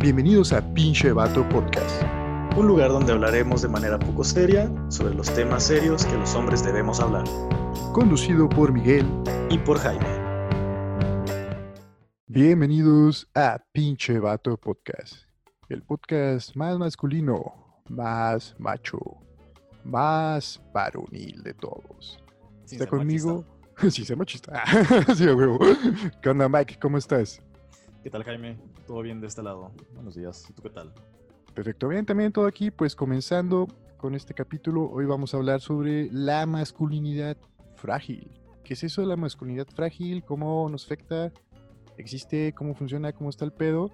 Bienvenidos a Pinche Vato Podcast. Un lugar donde hablaremos de manera poco seria sobre los temas serios que los hombres debemos hablar. Conducido por Miguel Y por Jaime. Bienvenidos a Pinche Vato Podcast. El podcast más masculino, más macho, más varonil de todos. Sin ¿Está conmigo? Sí, se machista. sí, huevo. ¿Qué onda, Mike? ¿Cómo estás? ¿Qué tal, Jaime? ¿Todo bien de este lado? Buenos días. ¿Y tú qué tal? Perfecto, bien, también todo aquí, pues comenzando con este capítulo, hoy vamos a hablar sobre la masculinidad frágil. ¿Qué es eso de la masculinidad frágil? ¿Cómo nos afecta? ¿Existe? ¿Cómo funciona? ¿Cómo está el pedo?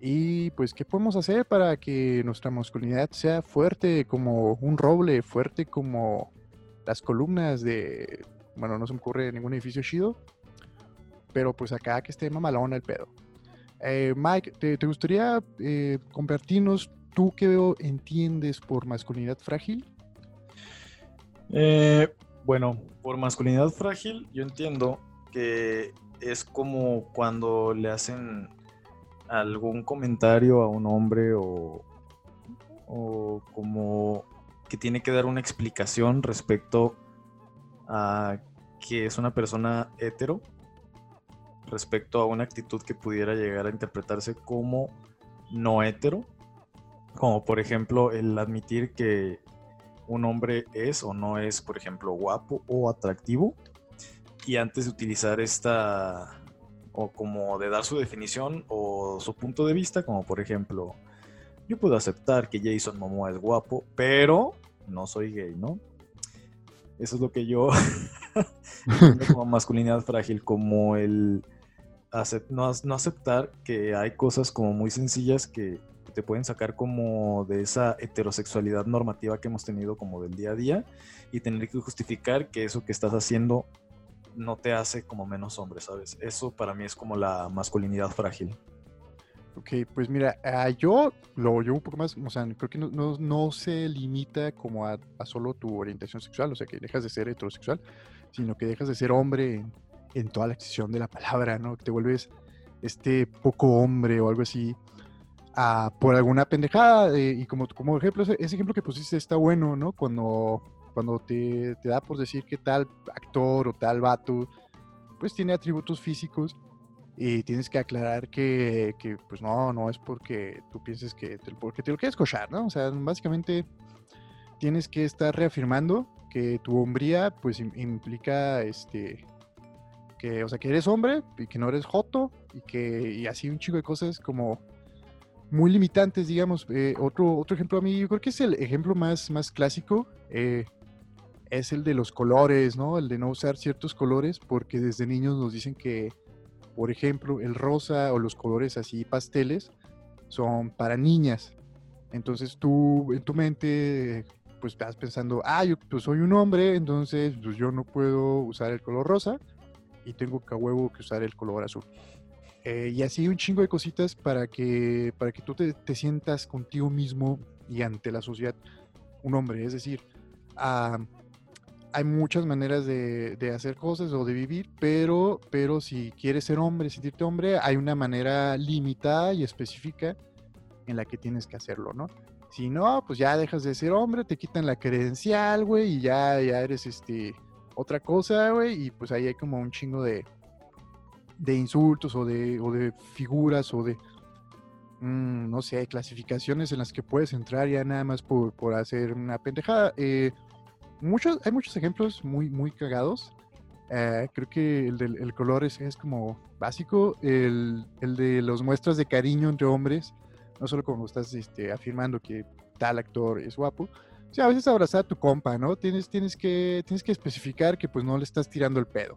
Y pues, ¿qué podemos hacer para que nuestra masculinidad sea fuerte como un roble, fuerte como las columnas de, bueno, no se me ocurre ningún edificio chido, pero pues acá que esté mamalón el pedo. Eh, Mike, ¿te, te gustaría eh, compartirnos tú qué veo entiendes por masculinidad frágil? Eh, bueno, por masculinidad frágil, yo entiendo que es como cuando le hacen algún comentario a un hombre o, o como que tiene que dar una explicación respecto a que es una persona hetero, respecto a una actitud que pudiera llegar a interpretarse como no hetero, como por ejemplo el admitir que un hombre es o no es, por ejemplo, guapo o atractivo. Y antes de utilizar esta, o como de dar su definición o su punto de vista, como por ejemplo, yo puedo aceptar que Jason Momoa es guapo, pero no soy gay, ¿no? Eso es lo que yo como masculinidad frágil, como el no, ac- no aceptar que hay cosas como muy sencillas que te pueden sacar como de esa heterosexualidad normativa que hemos tenido como del día a día y tener que justificar que eso que estás haciendo no te hace como menos hombre, ¿sabes? Eso para mí es como la masculinidad frágil. Ok, pues mira, ah, yo lo llevo un poco más, o sea, creo que no, no- se limita como a, solo tu orientación sexual, o sea, que dejas de ser heterosexual, sino que dejas de ser hombre en toda la extensión de la palabra, ¿no? Que te vuelves este poco hombre o algo así ah, por alguna pendejada. eh, y como, como ejemplo, ese, ese ejemplo que pusiste está bueno, ¿no? Cuando, cuando te, te da por decir que tal actor o tal vato, pues tiene atributos físicos y tienes que aclarar que, que, pues no, no es porque tú pienses que te, porque te lo quieres cochar, ¿no? O sea, básicamente tienes que estar reafirmando que tu hombría pues im- implica este que, o sea, que eres hombre y que no eres joto y que y así un chico de cosas como muy limitantes, digamos. Eh, otro, otro ejemplo a mí, yo creo que es el ejemplo más, más clásico, eh, es el de los colores, ¿no? El de no usar ciertos colores porque desde niños nos dicen que por ejemplo, el rosa o los colores así pasteles son para niñas. Entonces tú en tu mente pues estás pensando, ah, yo pues, soy un hombre, entonces pues yo no puedo usar el color rosa y tengo que a huevo que usar el color azul. Eh, y así un chingo de cositas para que, para que tú te, te sientas contigo mismo y ante la sociedad un hombre. Es decir, hay muchas maneras de, de hacer cosas o de vivir, pero, pero si quieres ser hombre, sentirte hombre, hay una manera limitada y específica en la que tienes que hacerlo, ¿no? Si no, pues ya dejas de ser hombre, te quitan la credencial, güey, y ya, ya eres este otra cosa, güey, y pues ahí hay como un chingo de, de insultos o de, o de figuras o de, mm, no sé, clasificaciones en las que puedes entrar ya nada más por, por hacer una pendejada. Eh, muchos, hay muchos ejemplos muy, muy cagados. Eh, creo que el del el color es, como básico. El, el de las muestras de cariño entre hombres, no solo como estás este, afirmando que tal actor es guapo, sea, a veces abrazar a tu compa, ¿no? Tienes, tienes, que, tienes que especificar que pues no le estás tirando el pedo.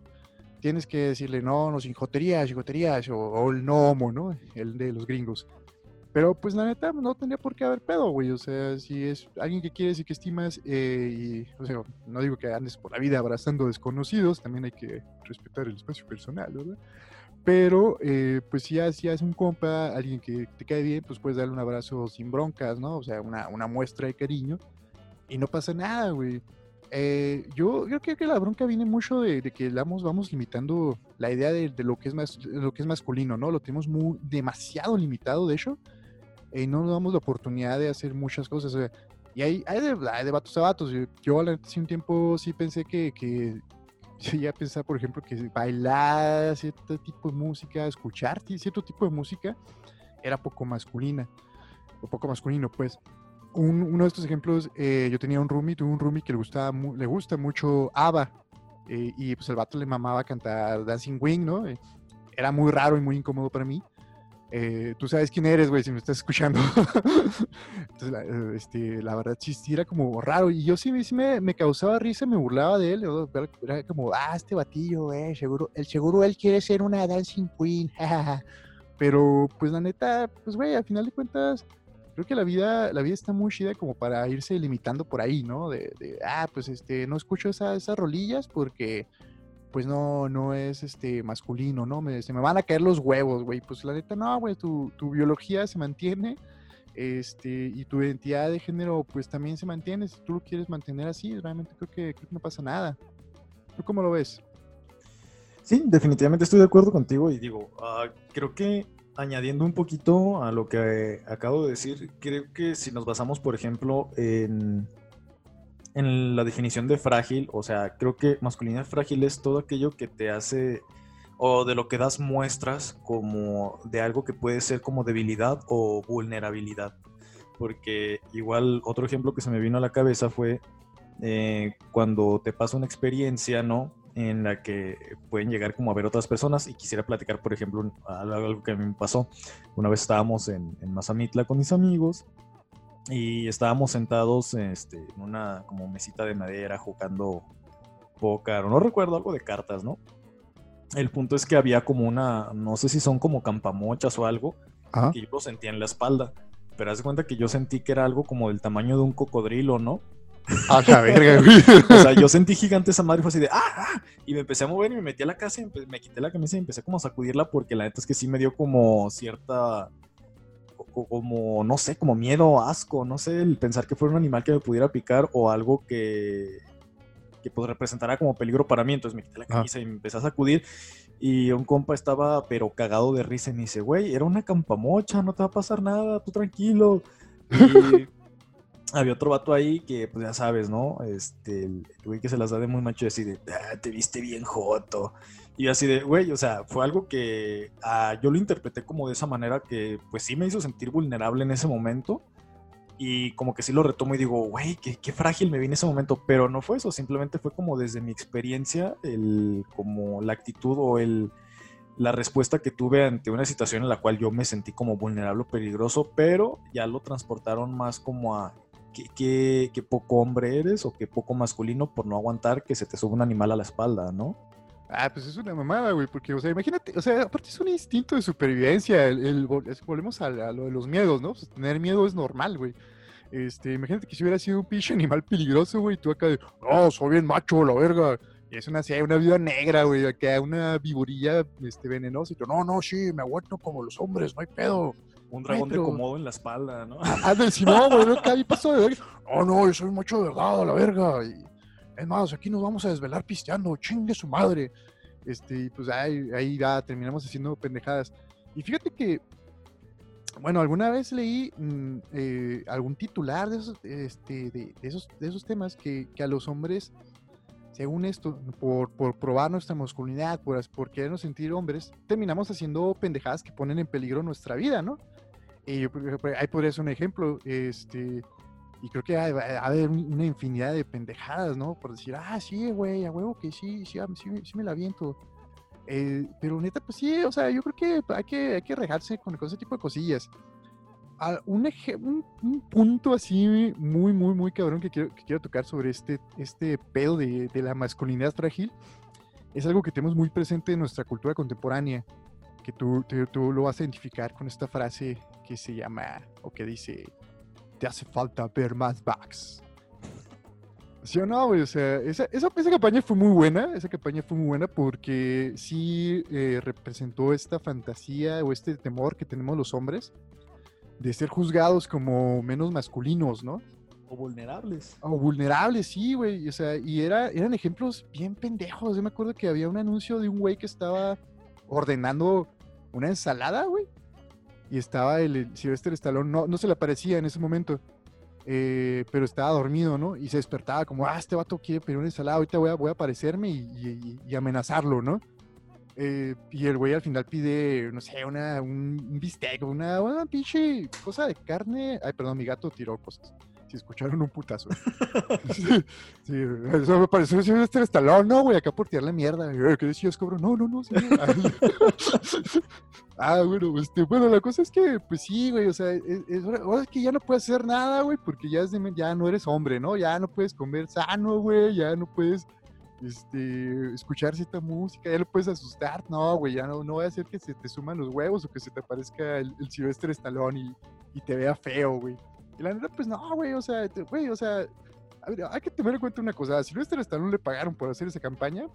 Tienes que decirle, no, no, sin joterías, joterías, o, o el no homo, ¿no? El de los gringos. Pero pues la neta no tendría por qué haber pedo, güey. O sea, si es alguien que quieres y que estimas, eh, y, o sea, no digo que andes por la vida abrazando desconocidos, también hay que respetar el espacio personal, ¿verdad? Pero, eh, pues si ya, si un compa, alguien que te cae bien, pues puedes darle un abrazo sin broncas, ¿no? O sea, una, una muestra de cariño y no pasa nada, güey. Eh, yo, creo que la bronca viene mucho de, que vamos, vamos limitando la idea de, lo, que es más, lo que es masculino, ¿no? Lo tenemos muy, demasiado limitado, de hecho. y no nos damos la oportunidad de hacer muchas cosas. y hay, hay de vatos a vatos. Yo, yo hace un tiempo sí pensé que, que ya pensaba, por ejemplo, que bailar cierto tipo de música, escuchar cierto tipo de música era poco masculina, o poco masculino, pues. Uno de estos ejemplos, eh, yo tenía un roomie, tuve un roomie que le, gustaba le gusta mucho ABBA, eh, y pues el vato le mamaba cantar Dancing Wing, ¿no? Eh, era muy raro y muy incómodo para mí. Tú sabes quién eres, güey, si me estás escuchando. Entonces, la, este, la verdad, sí, era como raro. Y yo sí, sí me, me, causaba risa, me burlaba de él. Era como, ah, este batillo, güey, seguro, el seguro él quiere ser una dancing queen. Pero, pues la neta, pues, güey, al final de cuentas, creo que la vida, la vida está muy chida como para irse limitando por ahí, ¿no? De, ah, pues, este, no escucho esas rolillas porque pues no, no es este masculino, ¿no? Me, se me van a caer los huevos, güey. Pues la neta, no, güey, tu, tu, biología se mantiene, este, y tu identidad de género, pues también se mantiene. Si tú lo quieres mantener así, realmente creo que, creo que no pasa nada. ¿Tú cómo lo ves? Sí, definitivamente estoy de acuerdo contigo y digo, uh, creo que añadiendo un poquito a lo que acabo de decir, creo que si nos basamos, por ejemplo, en en la definición de frágil, o sea, creo que masculinidad frágil es todo aquello que te hace o de lo que das muestras como de algo que puede ser como debilidad o vulnerabilidad. Porque igual otro ejemplo que se me vino a la cabeza fue eh, cuando te pasa una experiencia, ¿no? En la que pueden llegar como a ver otras personas y quisiera platicar, por ejemplo, algo que a mí me pasó. Una vez estábamos en, en Mazamitla con mis amigos y estábamos sentados este, en una como mesita de madera jugando póker, o no recuerdo, algo de cartas, ¿no? El punto es que había como una, no sé si son como campamochas o algo, que yo lo sentía en la espalda. Pero haz de cuenta que yo sentí que era algo como del tamaño de un cocodrilo, ¿no? La verga, O sea, yo sentí gigante esa madre y fue así de ¡ah! ah" y me empecé a mover y me metí a la casa y me quité la camisa y empecé como a sacudirla porque la neta es que sí me dio como cierta como, no sé, como miedo, asco, no sé, el pensar que fuera un animal que me pudiera picar o algo que, que pues representara como peligro para mí. Entonces me quité la camisa y me empecé a sacudir. Y un compa estaba, pero cagado de risa, y me dice, güey, era una campamocha, no te va a pasar nada, tú tranquilo. Y había otro vato ahí que, pues ya sabes, ¿no? Este, el güey que se las da de muy macho así de, ah, te viste bien joto. Y así de, güey, o sea, fue algo que ah, yo lo interpreté como de esa manera que pues sí me hizo sentir vulnerable en ese momento. Y como que sí lo retomo y digo, güey, qué, qué, frágil me vi en ese momento. Pero no fue eso, simplemente fue como desde mi experiencia, el, como la actitud o el, la respuesta que tuve ante una situación en la cual yo me sentí como vulnerable o peligroso, pero ya lo transportaron más como a qué, qué poco hombre eres o qué poco masculino por no aguantar que se te suba un animal a la espalda, ¿no? Ah, pues es una mamada, güey, porque, o sea, imagínate, o sea, aparte es un instinto de supervivencia, el, volvemos a, lo de los miedos, ¿no? Pues tener miedo es normal, güey. Este, imagínate que si hubiera sido un pinche animal peligroso, güey, tú acá de, no, soy bien macho, la verga. Y es una, una vida negra, güey, acá una viborilla este, venenosa. Y tú, no, no, sí, me aguanto como los hombres, no hay pedo. Un dragón de comodo en la espalda, ¿no? Ah, del Simón, güey, acá ahí pasó de verga. No, no, yo soy macho de verdad, la verga. Y, es más, aquí nos vamos a desvelar pisteando, chingue su madre. Este, y pues ahí, ahí ya terminamos haciendo pendejadas. Y fíjate que, bueno, alguna vez leí mm, eh, algún titular de esos, este, de, esos, de esos temas que, que, a los hombres, según esto, por, por probar nuestra masculinidad, por, por querernos sentir hombres, terminamos haciendo pendejadas que ponen en peligro nuestra vida, ¿no? Y ahí podría ser un ejemplo, este, y creo que ha, de haber una infinidad de pendejadas, ¿no? Por decir, ah, sí, güey, a huevo que sí, sí, sí, sí me la viento. Eh, pero neta, pues sí, o sea, yo creo que hay que, hay que rejarse con, ese tipo de cosillas. Ah, un, un, punto así muy, muy, muy cabrón que quiero, que quiero tocar sobre este, este pedo de, de, la masculinidad frágil es algo que tenemos muy presente en nuestra cultura contemporánea, que tú, tú lo vas a identificar con esta frase que se llama, o que dice, te hace falta ver más backs. ¿Sí o no, O sea, esa, esa, campaña fue muy buena, esa campaña fue muy buena porque sí eh, representó esta fantasía o este temor que tenemos los hombres de ser juzgados como menos masculinos, ¿no? O vulnerables. O vulnerables, sí, güey. O sea, y era, eran ejemplos bien pendejos. Yo me acuerdo que había un anuncio de un güey que estaba ordenando una ensalada, güey y estaba el, el Sylvester no, no se le aparecía en ese momento, eh, pero estaba dormido, ¿no? Y se despertaba como, ah, este vato quiere pedir una ensalada, ahorita voy a, voy a aparecerme y, amenazarlo, ¿no? Eh, y el güey al final pide, no sé, una, un, un bistec, una, una pinche cosa de carne. Ay, perdón, mi gato tiró cosas. Si escucharon un putazo. sí, eso me pareció este estalón, no, güey, acá por tirarle mierda. Eh, ¿Qué decías, cobro? No, no, no, ah, bueno, este, bueno, la cosa es que, pues sí, güey, o sea, es, es- ahora es que ya no puedes hacer nada, güey, porque ya, ya no eres hombre, ¿no? Ya no puedes comer sano, güey, ya no puedes este, escuchar cierta música, ya lo puedes asustar, no, güey, ya no, no va a hacer que se te suman los huevos o que se te aparezca el, el Sylvester Stallone y, y te vea feo, güey. Y la neta, pues no, güey, o sea, güey, o sea, a ver, hay que tener en cuenta una cosa, a Sylvester Stallone le pagaron por hacer esa campaña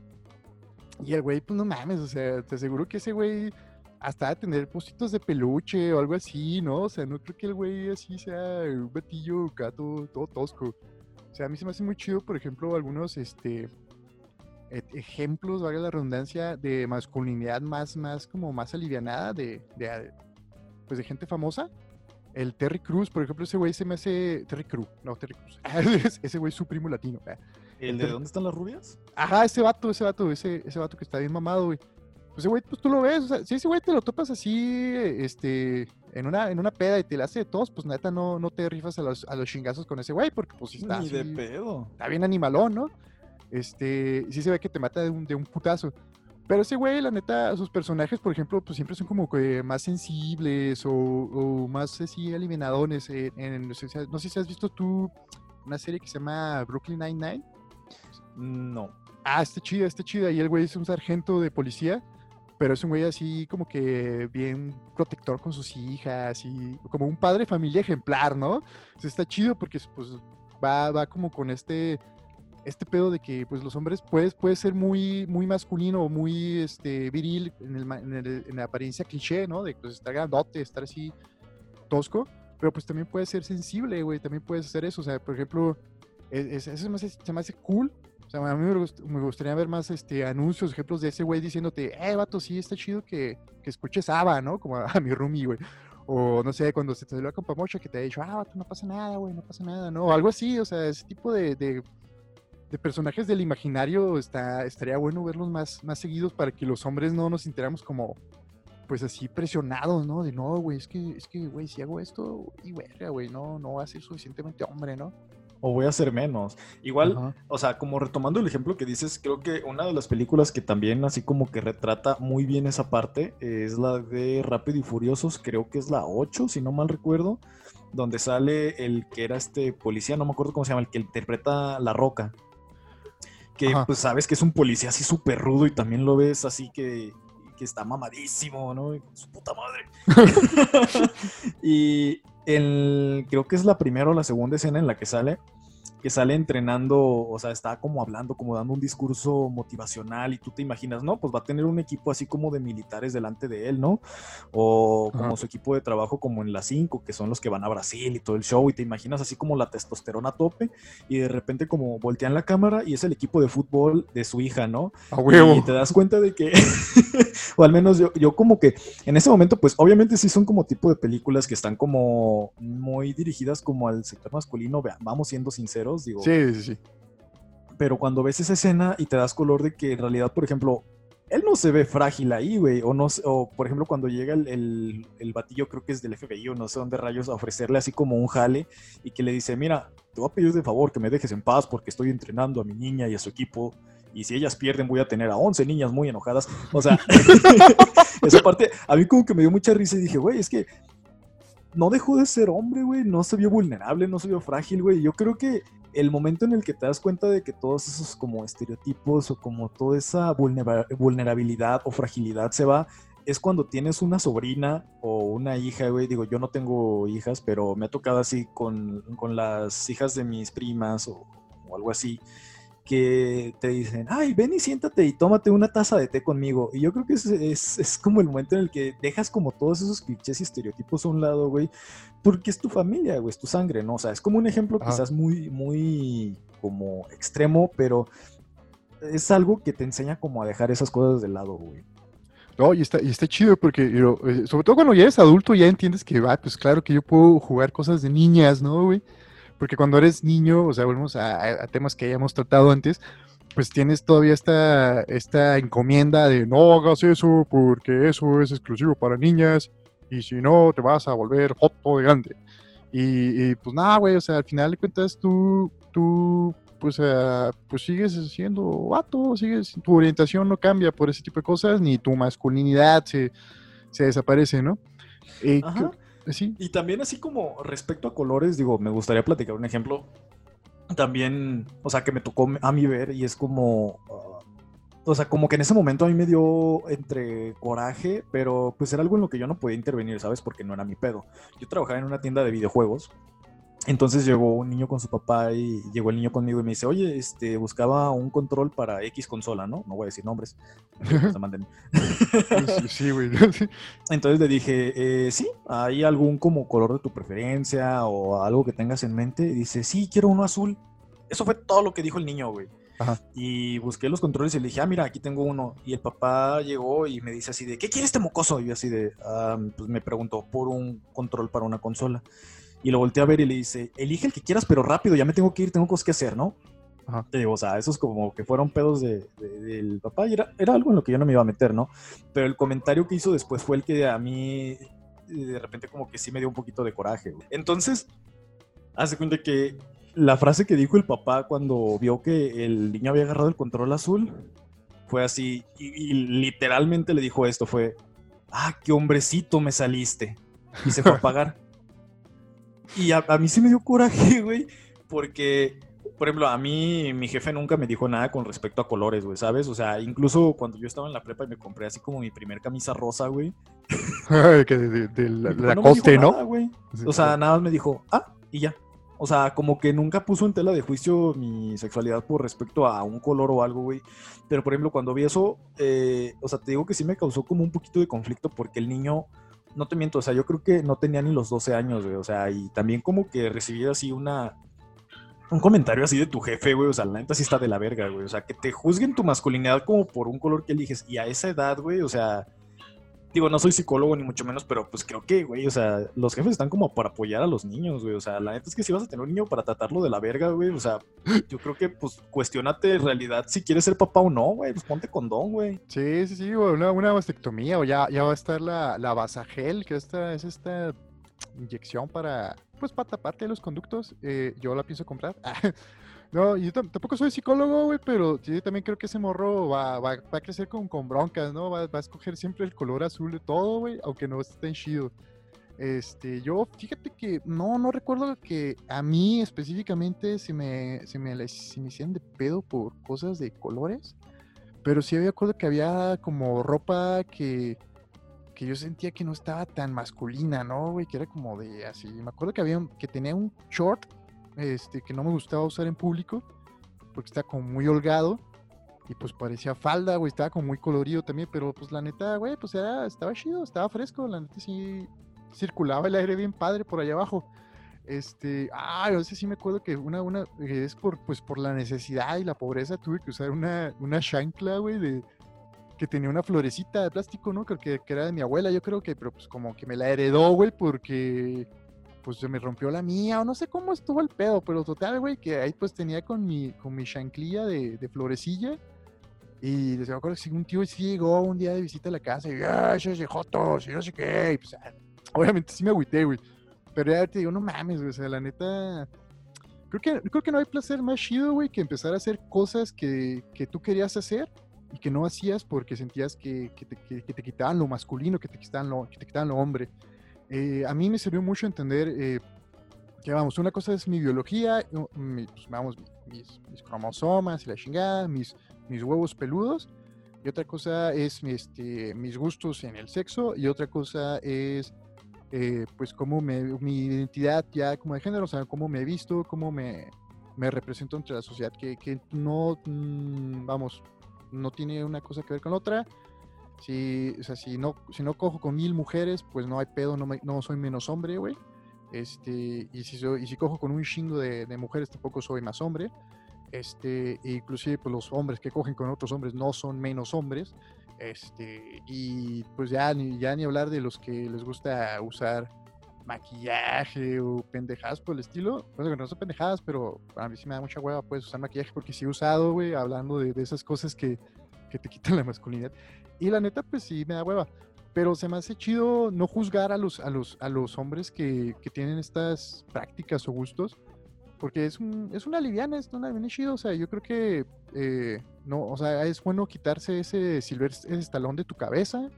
y el güey, pues no mames, o sea, te aseguro que ese güey hasta a tener positos de peluche o algo así, ¿no? O sea, no creo que el güey así sea un batillo acá todo, tosco. O sea, a mí se me hace muy chido, por ejemplo, algunos, este, e- ejemplos, valga la redundancia, de masculinidad más, más, como más alivianada de, de, pues de gente famosa. El Terry Cruz, por ejemplo, ese güey se me hace, Terry Cruz, no, Terry Cruz, ese güey es su primo latino. ah. ¿El de dónde están las rubias? Ajá, ese vato, ese vato, ese, ese vato que está bien mamado, güey. Pues ese güey, pues tú lo ves, o sea, si ese güey te lo topas así, este, en una, en una peda y te la hace de todos, pues neta no, no te rifas a los, a los chingazos con ese güey, porque pues está, Ni de pedo. está bien animalón, ¿no? Este, sí se ve que te mata de un, de un putazo. Pero ese güey, la neta, sus personajes, por ejemplo, pues siempre son como que más sensibles o, o más así alivianadones. En, en- no sé si has- no sé si has visto tú una serie que se llama Brooklyn Nine-Nine. No. Ah, está chida, está chida. Y el güey es un sargento de policía, pero es un güey así como que bien protector con sus hijas y como un padre familia ejemplar, ¿no? O sea, está chido porque pues va, va como con este este pedo de que pues los hombres puedes puede ser muy muy masculino o muy este viril en, el en, el- en la apariencia cliché, ¿no? De pues, estar grandote, estar así tosco, pero pues también puede ser sensible, güey, también puedes hacer eso, o sea, por ejemplo, es- es- eso se me hace, cool. O sea, a mí me, gust- me gustaría ver más este, anuncios, ejemplos de ese güey diciéndote, eh, vato, sí, está chido que, que escuches ABBA, ¿no? Como a, mi roomie, güey. O no sé, cuando se te salió la compa mocha que te ha dicho, ah, vato, no pasa nada, güey, no pasa nada, ¿no? O algo así, o sea, ese tipo de, de, de personajes del imaginario está, estaría bueno verlos más, más seguidos para que los hombres no nos sintiéramos como, pues así presionados, ¿no? De no, güey, es que, es que, güey, si hago esto, y verga, güey, no, no va a ser suficientemente hombre, ¿no? O voy a hacer menos. Igual, o sea, como retomando el ejemplo que dices, creo que una de las películas que también así como que retrata muy bien esa parte es la de Rápido y Furiosos, creo que es la 8, si no mal recuerdo, donde sale el que era este policía, no me acuerdo cómo se llama, el que interpreta La Roca. Que Ajá. pues sabes que es un policía así súper rudo y también lo ves así que, que está mamadísimo, ¿no? Y con su puta madre. y el, creo que es la primera o la segunda escena en la que sale, que sale entrenando, o sea, está como hablando, como dando un discurso motivacional y tú te imaginas, no, pues va a tener un equipo así como de militares delante de él, ¿no? O como Ajá. su equipo de trabajo como en la 5, que son los que van a Brasil y todo el show, y te imaginas así como la testosterona a tope, y de repente como voltean la cámara y es el equipo de fútbol de su hija, ¿no? A huevo. Y te das cuenta de que, o al menos yo, yo como que en ese momento, pues obviamente sí son como tipo de películas que están como muy dirigidas como al sector masculino, vamos siendo sinceros, digo, Sí, sí, sí. pero cuando ves esa escena y te das color de que en realidad, por ejemplo, él no se ve frágil ahí, güey, o no, o por ejemplo cuando llega el, el, el batillo, creo que es del FBI o no sé dónde rayos, a ofrecerle así como un jale y que le dice, mira, te voy a pedir de favor que me dejes en paz porque estoy entrenando a mi niña y a su equipo. Y si ellas pierden, voy a tener a 11 niñas muy enojadas. O sea, esa parte a mí como que me dio mucha risa y dije, güey, es que no dejó de ser hombre, güey. No se vio vulnerable, no se vio frágil, güey. Yo creo que el momento en el que te das cuenta de que todos esos como estereotipos o como toda esa vulnera- vulnerabilidad o fragilidad se va, es cuando tienes una sobrina o una hija, güey. Digo, yo no tengo hijas, pero me ha tocado así con, con las hijas de mis primas o, o algo así, que te dicen, ay, ven y siéntate y tómate una taza de té conmigo. Y yo creo que es, es, es como el momento en el que dejas como todos esos clichés y estereotipos a un lado, güey, porque es tu familia, güey, es tu sangre, ¿no? O sea, es como un ejemplo quizás muy, muy como extremo, pero es algo que te enseña como a dejar esas cosas de lado, güey. No, y está, y está chido porque, eh, sobre todo cuando ya eres adulto, ya entiendes que, va, pues claro que yo puedo jugar cosas de niñas, ¿no, güey? Porque cuando eres niño, o sea, volvemos a, temas que hayamos tratado antes, pues tienes todavía esta, esta encomienda de no hagas eso porque eso es exclusivo para niñas y si no te vas a volver foto de grande. Y, pues nada, güey, o sea, al final de cuentas tú, tú pues, uh, pues sigues siendo vato, sigues, tu orientación no cambia por ese tipo de cosas, ni tu masculinidad se, se desaparece, ¿no? Eh, ¿sí? Y también así como respecto a colores, digo, me gustaría platicar un ejemplo también, o sea, que me tocó a mí ver y es como, uh, o sea, como que en ese momento a mí me dio entre coraje, pero pues era algo en lo que yo no podía intervenir, ¿sabes? Porque no era mi pedo. Yo trabajaba en una tienda de videojuegos entonces llegó un niño con su papá y llegó el niño conmigo y me dice, oye, este, buscaba un control para X consola, ¿no? No voy a decir nombres. sí, güey. Entonces le dije, eh, sí, ¿hay algún como color de tu preferencia o algo que tengas en mente? Y dice, sí, quiero uno azul. Eso fue todo lo que dijo el niño, güey. Y busqué los controles y le dije, ah, mira, aquí tengo uno. Y el papá llegó y me dice así de, ¿qué quiere este mocoso? Y yo así de, ah, pues me preguntó por un control para una consola. Y lo volteé a ver y le dice, elige el que quieras, pero rápido, ya me tengo que ir, tengo cosas que hacer, ¿no? Ajá. Te digo, o sea, esos como que fueron pedos de, del papá y era, era, algo en lo que yo no me iba a meter, ¿no? Pero el comentario que hizo después fue el que a mí de repente como que sí me dio un poquito de coraje. Entonces, hace cuenta que la frase que dijo el papá cuando vio que el niño había agarrado el control azul fue así, y, y literalmente le dijo esto, fue, ah, qué hombrecito me saliste. Y se fue a pagar. Y a, mí sí me dio coraje, güey, porque, por ejemplo, a mí mi jefe nunca me dijo nada con respecto a colores, güey, ¿sabes? O sea, incluso cuando yo estaba en la prepa y me compré así como mi primer camisa rosa, güey. que de, la, coste, ¿no? o sea, nada más me dijo, ah, y ya. O sea, como que nunca puso en tela de juicio mi sexualidad por respecto a un color o algo, güey. Pero, por ejemplo, cuando vi eso, eh, o sea, te digo que sí me causó como un poquito de conflicto porque el niño no te miento, o sea, yo creo que no tenía ni los 12 años, güey, o sea, y también como que recibí así una, un comentario así de tu jefe, güey, o sea, la neta sí está de la verga, güey, o sea, que te juzguen tu masculinidad como por un color que eliges, y a esa edad, güey, o sea, digo, no soy psicólogo ni mucho menos, pero pues creo que, güey, o sea, los jefes están como para apoyar a los niños, güey. O sea, la neta es que si vas a tener un niño para tratarlo de la verga, güey, o sea, yo creo que, pues, cuestionate en realidad si quieres ser papá o no, güey, pues ponte condón, güey. Sí, sí, sí, güey, una, una mastectomía o ya, ya va a estar la, la vasagel, que esta, es esta inyección para, pues, para taparte los conductos. Eh, yo la pienso comprar. No, yo tampoco soy psicólogo, güey, pero yo también creo que ese morro va, va, va a crecer con, con broncas, ¿no? Va, va, a escoger siempre el color azul de todo, güey, aunque no esté tan chido. Este, yo, fíjate que no, no recuerdo que a mí específicamente se me, se me, se me hicieran de pedo por cosas de colores, pero sí había acuerdo que había como ropa que, que yo sentía que no estaba tan masculina, ¿no, güey? Que era como de así. Me acuerdo que había que tenía un short este, que no me gustaba usar en público, porque estaba como muy holgado. Y pues parecía falda, güey, estaba como muy colorido también, pero pues la neta, güey, pues era, estaba chido, estaba fresco, la neta sí circulaba el aire bien padre por allá abajo. Este, ah, yo sé sí me acuerdo que una, una, es por, pues por la necesidad y la pobreza tuve que usar una, una chancla, güey, de, que tenía una florecita de plástico, ¿no? Creo que, que, era de mi abuela, yo creo que, pero pues como que me la heredó, güey, porque pues se me rompió la mía, o no sé cómo estuvo el pedo, pero total, güey, que ahí pues tenía con mi, con mi chanclilla de, de florecilla. Y les acuerdo que un tío sí llegó un día de visita a la casa y, esos de Jotos, y no sé qué. Y pues, obviamente sí me agüité, güey. Pero ya te digo, no mames, güey, o sea, la neta. Creo que, creo que no hay placer más chido, güey, que empezar a hacer cosas que, que tú querías hacer y que no hacías porque sentías que, que, te, que, te, quitaban lo masculino, que te quitaban lo, que te quitaban lo hombre. Eh, a mí me sirvió mucho entender eh, que, vamos, una cosa es mi biología, pues, vamos, mis, cromosomas y la chingada, mis, mis huevos peludos, y otra cosa es este, mis gustos en el sexo, y otra cosa es, eh, pues, cómo me, mi identidad ya como de género, o sea, cómo me he visto, cómo me, me represento entre la sociedad, que, que no, mm, vamos, no tiene una cosa que ver con otra, si, o sea, si no, si no cojo con mil mujeres, pues no hay pedo, no, no soy menos hombre, güey. Este, y si, y si cojo con un chingo de, mujeres, tampoco soy más hombre. Este, inclusive pues los hombres que cogen con otros hombres no son menos hombres. Este, y pues ya ya ni hablar de los que les gusta usar maquillaje o pendejadas por el estilo. Bueno, que no son pendejadas, pero a mí sí me da mucha hueva pues usar maquillaje porque sí he usado, güey, hablando de, de esas cosas que, que te quitan la masculinidad. Y la neta, pues sí me da hueva. Pero se me hace chido no juzgar a los, a los, a los hombres que, que tienen estas prácticas o gustos porque es, un, es una liviana, es una liviana chido, o sea, yo creo que, eh, no, o sea, es bueno quitarse ese silver, ese estalón de tu cabeza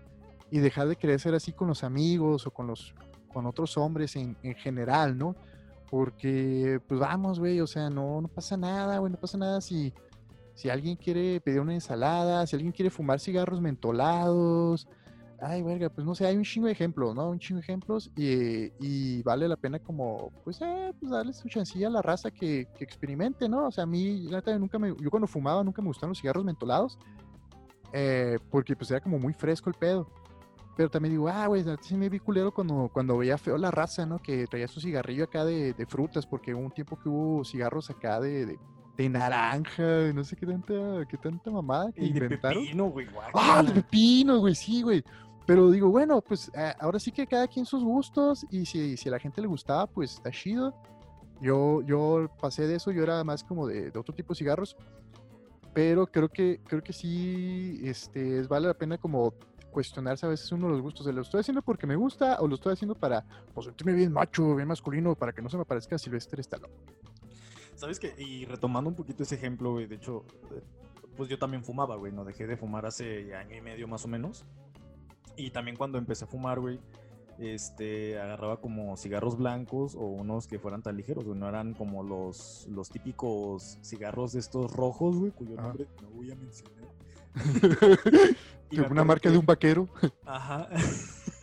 y dejar de querer ser así con los amigos o con los, con otros hombres en, en general, ¿no? Porque, pues vamos, güey, o sea, no, no pasa nada, güey, no pasa nada si, si alguien quiere pedir una ensalada, si alguien quiere fumar cigarros mentolados, ay, verga, pues no sé, hay un chingo de ejemplos, ¿no? Un chingo de ejemplos y, y vale la pena como, pues, eh, pues darle su chancilla a la raza que, que experimente, ¿no? O sea, a mí, la nunca me, yo cuando fumaba nunca me gustaron los cigarros mentolados, eh, porque pues era como muy fresco el pedo. Pero también digo, ah, güey, sí me vi culero cuando, cuando veía feo la raza, ¿no? Que traía su cigarrillo acá de, de frutas, porque hubo un tiempo que hubo cigarros acá de, de naranja, no sé qué tanta, qué tanta mamada que Y de inventaron. pepino, güey. Ah, de pepino, güey, sí, güey. Pero digo, bueno, pues eh, ahora sí que cada quien sus gustos y si, si a la gente le gustaba, pues está chido. Yo, yo pasé de eso, yo era más como de, de otro tipo de cigarros, pero creo que, creo que sí este, es, vale la pena como cuestionarse a veces uno de los gustos de lo estoy haciendo porque me gusta o lo estoy haciendo para pues, sentirme bien macho, bien masculino, para que no se me parezca Silvestre Stallone. ¿Sabes qué? Y retomando un poquito ese ejemplo, güey, de hecho, eh, pues yo también fumaba, güey, no dejé de fumar hace año y medio más o menos. Y también cuando empecé a fumar, güey, este, agarraba como cigarros blancos o unos que fueran tan ligeros, güey, no eran como los, los típicos cigarros de estos rojos, güey, cuyo Ajá. nombre no voy a mencionar. Y una marca de un vaquero. Ajá.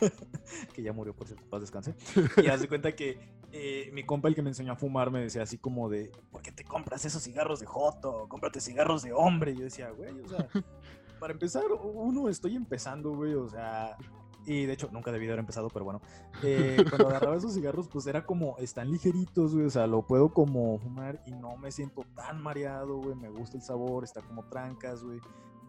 que ya murió, por cierto, paz descanse. Y haz de cuenta que eh, mi compa, el que me enseñó a fumar, me decía así como de, ¿por qué te compras esos cigarros de Joto? Cómprate cigarros de hombre. Y yo decía, güey, o sea, para empezar, uno, estoy empezando, güey, o sea... Y de hecho, nunca debí de haber empezado, pero bueno. eh, cuando agarraba esos cigarros, pues era como, están ligeritos, güey. O sea, lo puedo como fumar y no me siento tan mareado, güey. Me gusta el sabor, está como trancas, güey.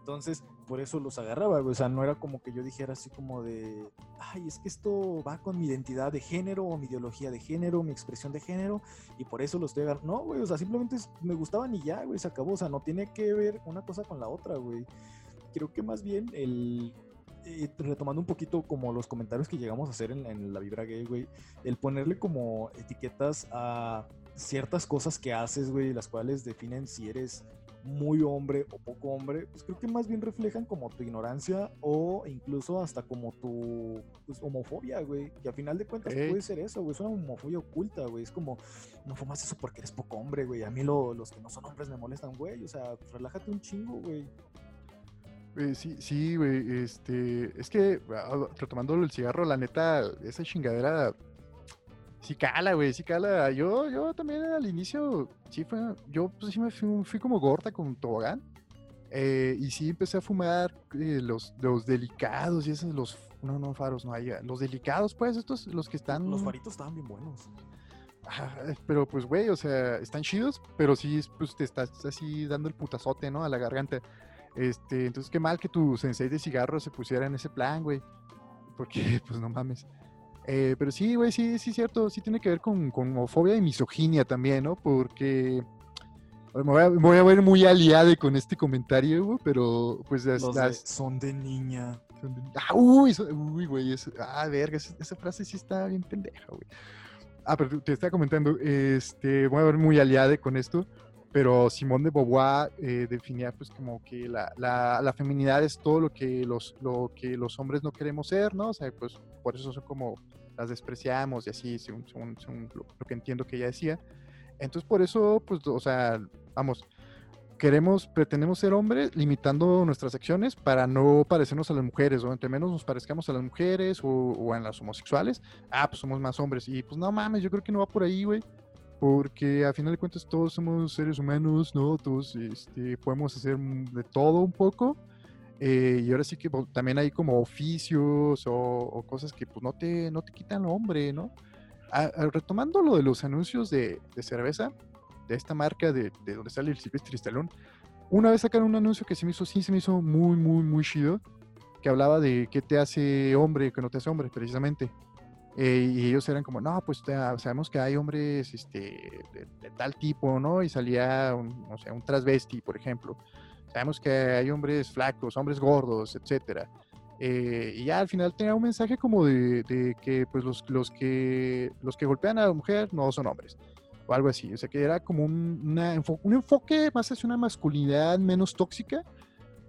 Entonces, por eso los agarraba, güey. O sea, no era como que yo dijera así como de, ay, es que esto va con mi identidad de género, o mi ideología de género, mi expresión de género, y por eso los estoy agarrando. No, güey, o sea, simplemente me gustaban y ya, güey, se acabó. O sea, no tiene que ver una cosa con la otra, güey. Creo que más bien el. eh, retomando un poquito como los comentarios que llegamos a hacer en la vibra gay, güey, el ponerle como etiquetas a ciertas cosas que haces, güey, las cuales definen si eres muy hombre o poco hombre, pues creo que más bien reflejan como tu ignorancia o incluso hasta como tu pues, homofobia, güey. Que al final de cuentas Ey. puede ser eso, güey. Es una homofobia oculta, güey. Es como, no fumas eso porque eres poco hombre, güey. A mí lo- los que no son hombres me molestan, güey. O sea, pues, relájate un chingo, güey. Eh, sí, sí, güey, este, es que, ah, retomando el cigarro, la neta, esa chingadera, sí cala, güey, sí cala. Yo, yo también al inicio, sí fue, yo pues sí me fui, fui como gorda con tobogán, eh, y sí empecé a fumar eh, los, los delicados y esos, los, no, no, faros, no hay, los delicados, pues, estos, los que están... Los faritos estaban bien buenos. Ah, pero pues, güey, o sea, están chidos, pero sí, es, pues te estás así dando el putazote, ¿no? A la garganta. Este, entonces qué mal que tu sensei de cigarro se pusiera en ese plan, güey. Porque, pues no mames. Eh, pero sí, güey, sí, sí, cierto. Sí tiene que ver con, con homofobia y misoginia también, ¿no? Porque me voy a, me voy a ver muy aliado con este comentario, güey, pero pues las, Los de, las- son de niña. son de- Ah, uy, güey, eso- ah, verga, esa, esa frase sí está bien pendeja, güey. Ah, pero te estaba comentando, este, voy a ver muy aliade con esto, pero Simón de Beauvoir eh, definía pues como que la, la, la feminidad es todo lo que los, lo que los hombres no queremos ser, ¿no? O sea, pues por eso son como las despreciamos y así, según, según- según lo, lo que entiendo que ella decía. Entonces, por eso, pues, o sea, vamos, queremos, pretendemos ser hombres limitando nuestras acciones para no parecernos a las mujeres, o entre menos nos parezcamos a las mujeres o, o a las homosexuales, ah, pues somos más hombres. Y pues no mames, yo creo que no va por ahí, güey. Porque a final de cuentas todos somos seres humanos, ¿no? Todos este, podemos hacer de todo un poco. eh, y ahora sí que pues, también hay como oficios o, o cosas que pues no te, no te quitan lo hombre, ¿no? Ah, ah, retomando lo de los anuncios de, de cerveza, de esta marca de, de donde sale el Silvestre Stallone, una vez sacaron un anuncio que se me hizo, sí, se me hizo muy, muy, muy chido, que hablaba de qué te hace hombre, qué no te hace hombre, precisamente. Eh, y ellos eran como, no, pues sabemos que hay hombres este, de, tal tipo, ¿no? Y salía, un, no sé, un transvesti, por ejemplo. Sabemos que hay hombres flacos, hombres gordos, etcétera. Eh, y ya al final tenía un mensaje como de, que pues los, los, que los que golpean a la mujer no son hombres o algo así. O sea que era como un, un enfoque más hacia una masculinidad menos tóxica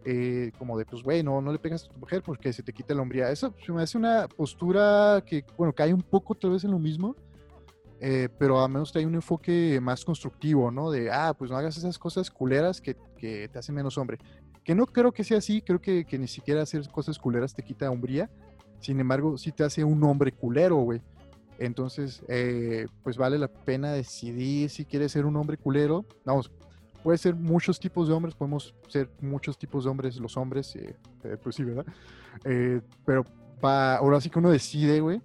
eh, como de, pues, güey, no, le pegas a tu mujer porque se te quita la hombría. Eso me hace una postura que, bueno, cae un poco tal vez en lo mismo, eh, pero al menos hay un enfoque más constructivo, ¿no? De, ah, pues no hagas esas cosas culeras que, que te hacen menos hombre. Que no creo que sea así, creo que, que ni siquiera hacer cosas culeras te quita hombría. Sin embargo, sí te hace un hombre culero, güey. Entonces, eh, pues vale la pena decidir si quieres ser un hombre culero. Vamos, puede ser muchos tipos de hombres, podemos ser muchos tipos de hombres, los hombres, eh, eh, pues sí, ¿verdad? Eh, pero ahora sí que uno decide, güey,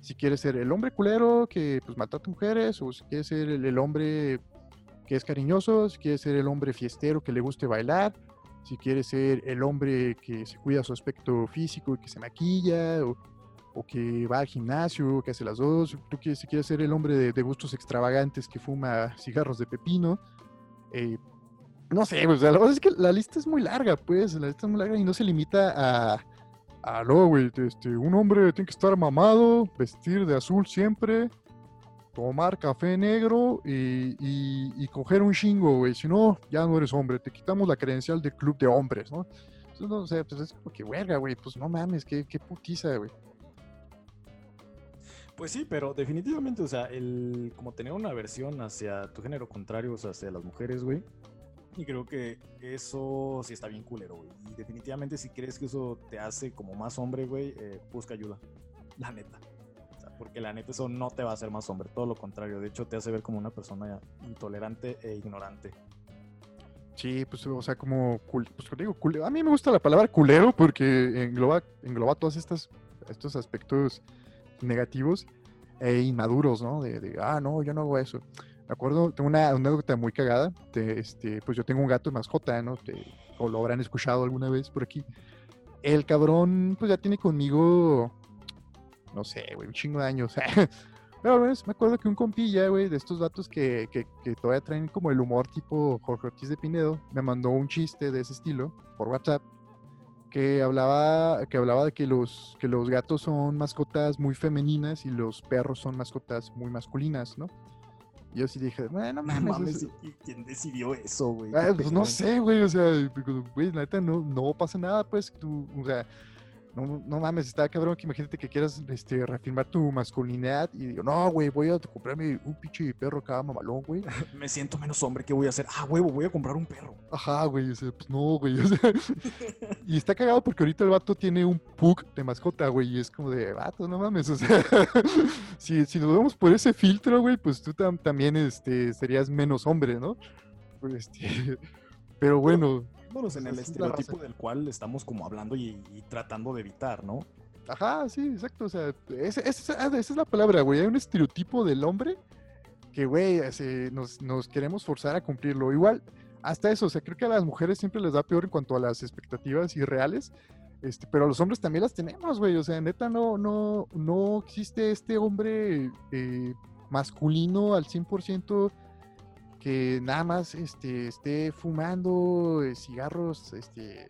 si quiere ser el hombre culero que pues maltrata mujeres, o si quiere ser el, hombre que es cariñoso, si quiere ser el hombre fiestero que le guste bailar, si quiere ser el hombre que se cuida su aspecto físico y que se maquilla, o, que va al gimnasio, que hace las dos, tú si quieres ser el hombre de gustos extravagantes que fuma cigarros de pepino, eh, no sé, pues, la verdad es que la lista es muy larga, pues, la lista es muy larga y no se limita a, a güey, este, un hombre tiene que estar mamado, vestir de azul siempre, tomar café negro y, y, coger un chingo, güey, si no, ya no eres hombre, te quitamos la credencial del club de hombres, ¿no? Entonces, no sé, pues es como que verga, güey, pues no mames, qué, qué putiza, güey. Pues sí, pero definitivamente, o sea, el como tener una versión hacia tu género contrario, o sea, hacia las mujeres, güey. Y creo que eso sí está bien culero, güey. Y definitivamente si crees que eso te hace como más hombre, güey, eh, busca ayuda. La neta. O sea, porque la neta eso no te va a hacer más hombre, todo lo contrario. De hecho, te hace ver como una persona intolerante e ignorante. Sí, pues, o sea, como, pues digo, culero. A mí me gusta la palabra culero porque engloba, engloba todos estos aspectos negativos e inmaduros, ¿no? De, ah, no, yo no hago eso. Me acuerdo, tengo una anécdota muy cagada. De, este, pues yo tengo un gato de masjota, ¿no? o lo habrán escuchado alguna vez por aquí. El cabrón, pues ya tiene conmigo, no sé, güey, un chingo de años. Pero, me acuerdo que un compilla, güey, de estos datos que, que, que, todavía traen como el humor tipo Jorge Ortiz de Pinedo, me mandó un chiste de ese estilo por WhatsApp que hablaba, que hablaba de que los, que los gatos son mascotas muy femeninas y los perros son mascotas muy masculinas, ¿no? Y yo sí dije, bueno, mames. ¿Quién decidió eso, güey? Ah, pues no sé, güey, o sea, güey, la neta no, no pasa nada, pues, tú, o sea, no, no mames, está cabrón que imagínate que quieras este, reafirmar tu masculinidad y digo, no, güey, voy a comprarme un pinche perro acá mamalón, güey. Me siento menos hombre, ¿qué voy a hacer? Ah, huevo, voy a comprar un perro. Ajá, güey, o sea, pues no, güey. O sea, y está cagado porque ahorita el vato tiene un pug de mascota, güey, y es como de, vato, no mames, o sea, si, si nos vemos por ese filtro, güey, pues tú también este, serías menos hombre, ¿no? Pues, este, pero bueno en el estereotipo del cual estamos como hablando y, tratando de evitar, ¿no? Ajá, sí, exacto. O sea, esa, es la palabra, güey. Hay un estereotipo del hombre que, güey, nos, nos, queremos forzar a cumplirlo. Igual, hasta eso, o sea, creo que a las mujeres siempre les da peor en cuanto a las expectativas irreales. Este, pero a los hombres también las tenemos, güey. O sea, neta, no, no, no existe este hombre eh, masculino al 100% que nada más este, esté fumando eh, cigarros este,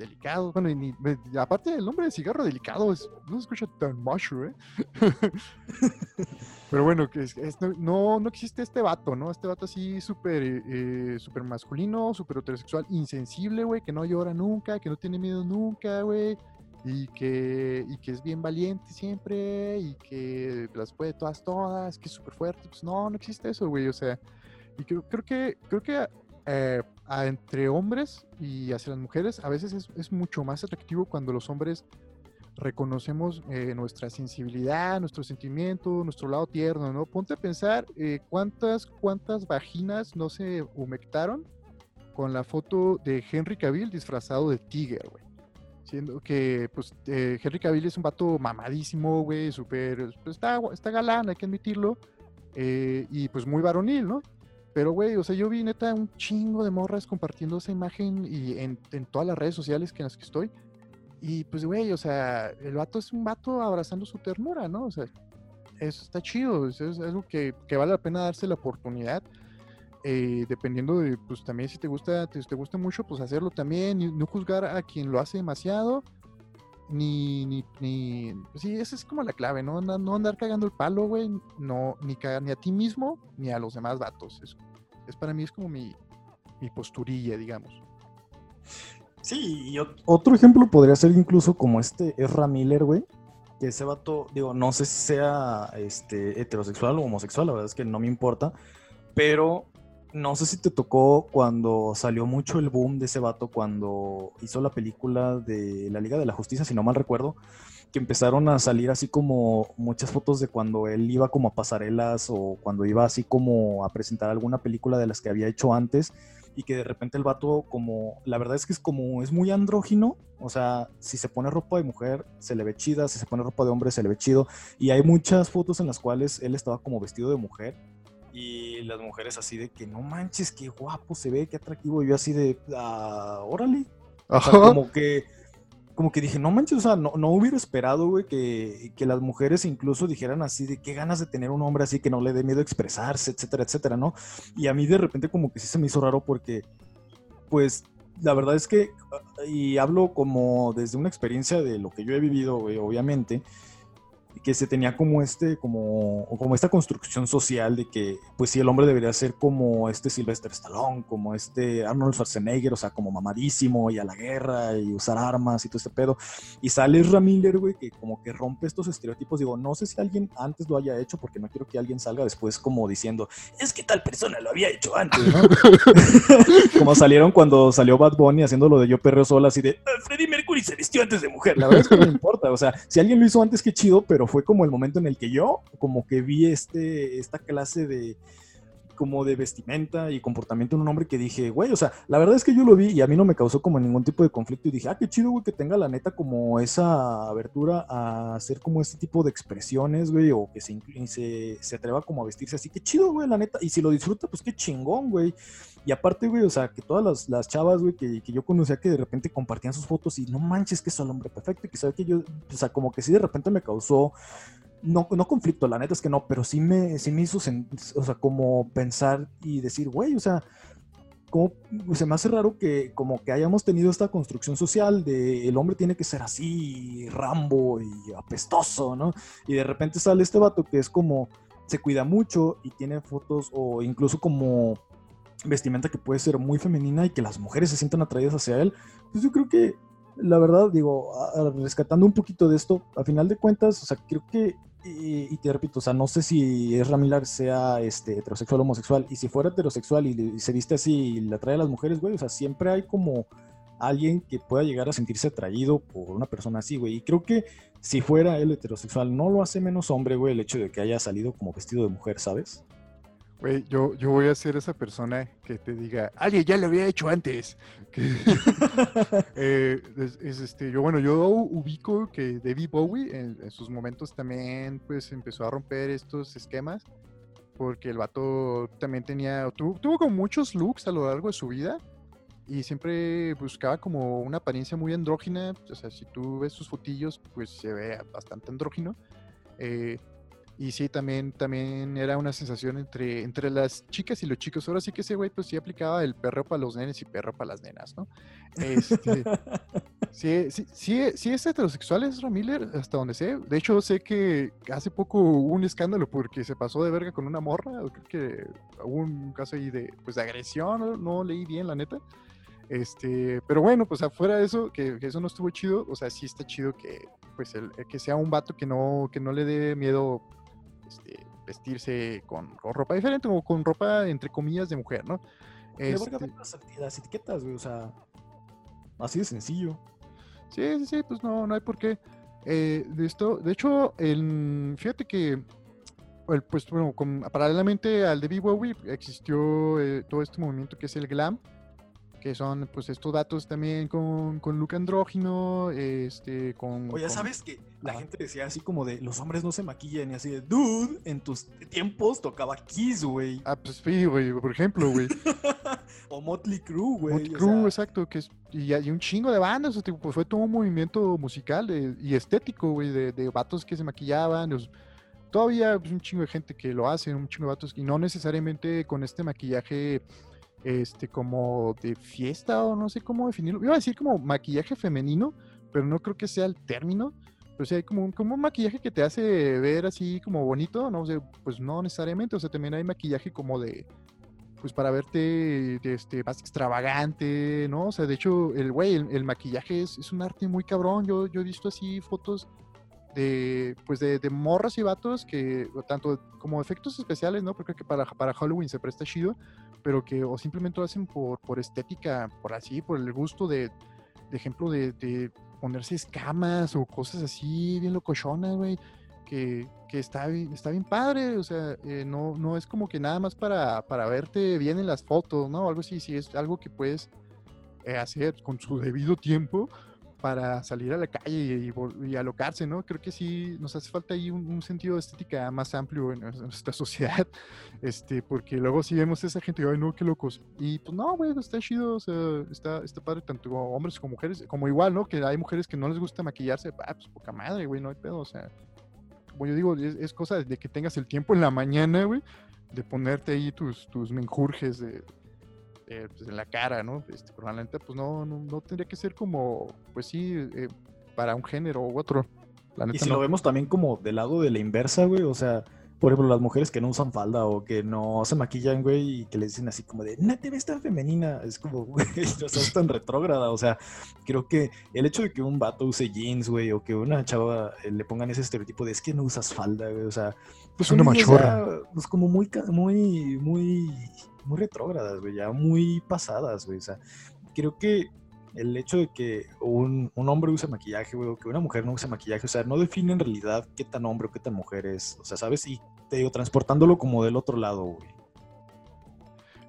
delicados. Bueno, y aparte el nombre de cigarro delicado es, no se escucha tan macho, ¿eh? Pero bueno, que no, no existe este vato, ¿no? Este vato así súper eh, super masculino, súper heterosexual, insensible, güey, que no llora nunca, que no tiene miedo nunca, güey. Y que, y que es bien valiente siempre, y que las puede todas, todas, que es súper fuerte. Pues no, no existe eso, güey. O sea, y creo, creo que, creo que eh, entre hombres y hacia las mujeres a veces es, es mucho más atractivo cuando los hombres reconocemos eh, nuestra sensibilidad, nuestro sentimiento, nuestro lado tierno, ¿no? Ponte a pensar eh, cuántas, cuántas vaginas no se humectaron con la foto de Henry Cavill disfrazado de Tiger, güey. Siendo que, pues, Henry Cavill es un vato mamadísimo, güey, súper, pues, está, está galán, hay que admitirlo, y pues muy varonil, ¿no? Pero, güey, o sea, yo vi neta un chingo de morras compartiendo esa imagen y en, en, todas las redes sociales que en las que estoy. Y pues, güey, o sea, el vato es un vato abrazando su ternura, ¿no? O sea, eso está chido, eso es algo que, que vale la pena darse la oportunidad. Eh, dependiendo de, pues también si te gusta, te, te gusta mucho, pues hacerlo también, y no juzgar a quien lo hace demasiado, ni, ni, ni, sí, esa es como la clave, ¿no? No, no andar cagando el palo, güey, no, ni cagar ni a ti mismo, ni a los demás vatos. Es, es para mí es como mi, mi posturilla, digamos. Sí, y otro ejemplo podría ser incluso como este Ezra Miller, güey, que ese vato, digo, no sé si sea este, heterosexual o homosexual, la verdad es que no me importa, pero no sé si te tocó cuando salió mucho el boom de ese vato cuando hizo la película de la Liga de la Justicia, si no mal recuerdo, que empezaron a salir así como muchas fotos de cuando él iba como a pasarelas o cuando iba así como a presentar alguna película de las que había hecho antes y que de repente el vato como, la verdad es que es como, es muy andrógino, o sea, si se pone ropa de mujer se le ve chida, si se pone ropa de hombre se le ve chido y hay muchas fotos en las cuales él estaba como vestido de mujer y las mujeres así de que no manches, qué guapo se ve, qué atractivo, yo así de, ah, órale, o sea, como que como que dije, no manches, o sea, no, no hubiera esperado, güey, que, que, las mujeres incluso dijeran así de qué ganas de tener un hombre así que no le dé miedo expresarse, etcétera, etcétera, ¿no? Y a mí de repente como que sí se me hizo raro porque, pues, la verdad es que, y hablo como desde una experiencia de lo que yo he vivido, güey, obviamente, que se tenía como este, como, como esta construcción social de que, pues sí, el hombre debería ser como este Sylvester Stallone, como este Arnold Schwarzenegger, o sea, como mamadísimo y a la guerra y usar armas y todo este pedo. Y sale Ramiller, güey, que como que rompe estos estereotipos. Digo, no sé si alguien antes lo haya hecho, porque no quiero que alguien salga después como diciendo, es que tal persona lo había hecho antes, ¿no? como salieron cuando salió Bad Bunny haciendo lo de Yo Perreo Sola, así de, ah, Freddie Mercury se vistió antes de mujer. La verdad es que no importa, o sea, si alguien lo hizo antes, qué chido, pero fue como el momento en el que yo como que vi este, esta clase de como de vestimenta y comportamiento en un hombre que dije, güey, o sea, la verdad es que yo lo vi y a mí no me causó como ningún tipo de conflicto y dije, ah, qué chido, güey, que tenga la neta como esa abertura a hacer como este tipo de expresiones, güey, o que se, se, se atreva como a vestirse así, qué chido, güey, la neta, y si lo disfruta, pues qué chingón, güey. Y aparte, güey, o sea, que todas las, las chavas, güey, que, que, yo conocía que de repente compartían sus fotos y no manches que es el hombre perfecto y que sabe que yo, o sea, como que sí de repente me causó no, no conflicto, la neta es que no, pero sí me, sí me hizo, o sea, como pensar y decir, güey, o sea, se me hace raro que como que hayamos tenido esta construcción social de el hombre tiene que ser así, rambo y apestoso, ¿no? Y de repente sale este vato que es como, se cuida mucho y tiene fotos o incluso como vestimenta que puede ser muy femenina y que las mujeres se sientan atraídas hacia él, pues yo creo que la verdad, digo, rescatando un poquito de esto, a final de cuentas, o sea, creo que y, te repito, o sea, no sé si es Ramilar sea este, heterosexual o homosexual, y si fuera heterosexual y, se viste así y le atrae a las mujeres, güey, o sea, siempre hay como alguien que pueda llegar a sentirse atraído por una persona así, güey. Y creo que si fuera él heterosexual, no lo hace menos hombre, güey, el hecho de que haya salido como vestido de mujer, ¿sabes? Güey, yo, yo voy a ser esa persona que te diga, alguien ya lo había hecho antes. Eh, es, este, yo, bueno, yo ubico que David Bowie en, sus momentos también pues empezó a romper estos esquemas porque el vato también tenía, tuvo, tuvo como muchos looks a lo largo de su vida y siempre buscaba como una apariencia muy andrógina, o sea, si tú ves sus fotillos, pues se ve bastante andrógino. Eh, y sí, también, también era una sensación entre, entre las chicas y los chicos. Ahora sí que ese güey pues sí aplicaba el perro para los nenes y perro para las nenas, ¿no? Este, sí, sí, sí, sí, es heterosexual, es Ramiller, hasta donde sé. De hecho, sé que hace poco hubo un escándalo porque se pasó de verga con una morra. Creo que hubo un caso ahí de, pues, de agresión, no, no leí bien, la neta. Este, pero bueno, pues afuera de eso, que, que, eso no estuvo chido, o sea, sí está chido que, pues, el, que sea un vato que no, que no le dé miedo este, vestirse con, ropa diferente o con ropa entre comillas de mujer, ¿no? Este... las, etiquetas, güey, o sea, así de sencillo. Sí, sí, sí, pues no, no hay por qué. Eh, de esto, de hecho, el, fíjate que, pues bueno, paralelamente al de Bowie existió eh, todo este movimiento que es el glam, que son pues estos datos también con, con look andrógino, este, con... Oye, ¿sabes que La gente decía así como de, los hombres no se maquillan y así de, dude, en tus tiempos tocaba Kiss, güey. Ah, pues sí, güey, por ejemplo, güey. O Motley Crue, güey. Motley Crue, exacto, que es, y hay un chingo de bandas, o sea, pues fue todo un movimiento musical de- y estético, güey, de, de vatos que se maquillaban, los- todavía pues, un chingo de gente que lo hace, un chingo de vatos, y no necesariamente con este maquillaje, este, como de fiesta, o no sé cómo definirlo, iba a decir como maquillaje femenino, pero no creo que sea el término, pero sí hay como un, como un maquillaje que te hace ver así como bonito, no sé, pues no necesariamente, o sea, también hay maquillaje como de, pues para verte este, más extravagante, ¿no? O sea, de hecho, el güey, el, el maquillaje es, es un arte muy cabrón. Yo, yo he visto así fotos de, pues de, de morras y vatos que, o tanto como efectos especiales, ¿no? Porque creo que para, para Halloween se presta chido, pero que o simplemente lo hacen por, por estética, por así, por el gusto de, de ejemplo, de, de ponerse escamas o cosas así, bien locochonas, güey que, que está, bien, está bien padre, o sea, eh, no, no es como que nada más para, para verte bien en las fotos, ¿no? Algo así, sí, es algo que puedes eh, hacer con su debido tiempo para salir a la calle y, alocarse, ¿no? Creo que sí nos hace falta ahí un, sentido de estética más amplio en, nues- en nuestra sociedad, este, porque luego sí vemos esa gente, ay, no, qué locos. Y pues no, güey, está chido, o sea, está, está padre tanto hombres como mujeres, como igual, ¿no? Que hay mujeres que no les gusta maquillarse, ah, pues poca madre, güey, no hay pedo, o sea, como yo digo, es, es cosa de que tengas el tiempo en la mañana, güey, de ponerte ahí tus, tus menjurjes de, de, pues, en la cara, ¿no? Este, pero la neta, pues no, no, no tendría que ser como, pues sí, eh, para un género u otro. La Y si no. lo vemos también como del lado de la inversa, güey, o sea, por ejemplo, las mujeres que no usan falda o que no se maquillan, güey, y que le dicen así como de, no te ves tan femenina, es como, güey, no seas tan retrógrada, o sea, creo que el hecho de que un vato use jeans, güey, o que una chava eh, le pongan ese estereotipo de es que no usas falda, güey, o sea, pues una son ideas machorra. ya, pues como muy, muy, muy, muy retrógradas, güey, ya muy pasadas, güey, o sea, creo que el hecho de que un, un hombre use maquillaje, güey, o que una mujer no use maquillaje, o sea, no define en realidad qué tan hombre o qué tan mujer es. O sea, ¿sabes? Y te digo, transportándolo como del otro lado, güey.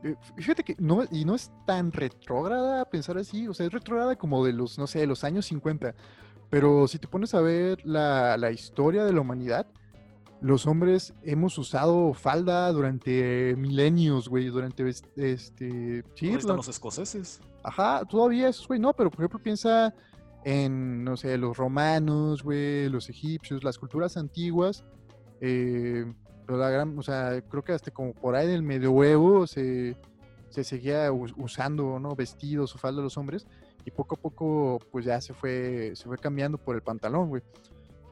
Eh, Fíjate que no, y no es tan retrógrada pensar así, o sea, es retrógrada como de los, no sé, de los años 50, pero si te pones a ver la, la historia de la humanidad, los hombres hemos usado falda durante milenios, güey, durante, este, sí, están los escoceses. Ajá, todavía esos, güey, no, pero por ejemplo piensa en, no sé, los romanos, güey, los egipcios, las culturas antiguas, eh, pero la gran, o sea, creo que hasta como por ahí del medioevo se, se seguía us- usando, ¿no? Vestidos o falda de los hombres, y poco a poco, pues ya se fue, se fue cambiando por el pantalón, güey.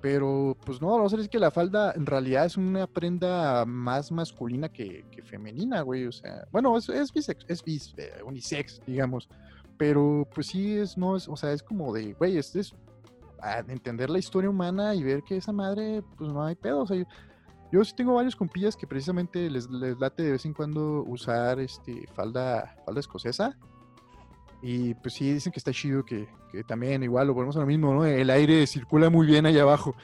Pero, pues no, no sé, es que la falda en realidad es una prenda más masculina que, femenina, güey. O sea, bueno, es, es, bisex- es bis- eh, unisex, digamos. Pero, pues sí, es, no es, o sea, es como de, güey, es, es a entender la historia humana y ver que esa madre, pues no hay pedo. Yo, yo sí tengo varios compillas que precisamente les, les late de vez en cuando usar este falda, falda escocesa. Y pues sí, dicen que está chido, que, que también igual lo volvemos a lo mismo, ¿no? El aire circula muy bien allá abajo.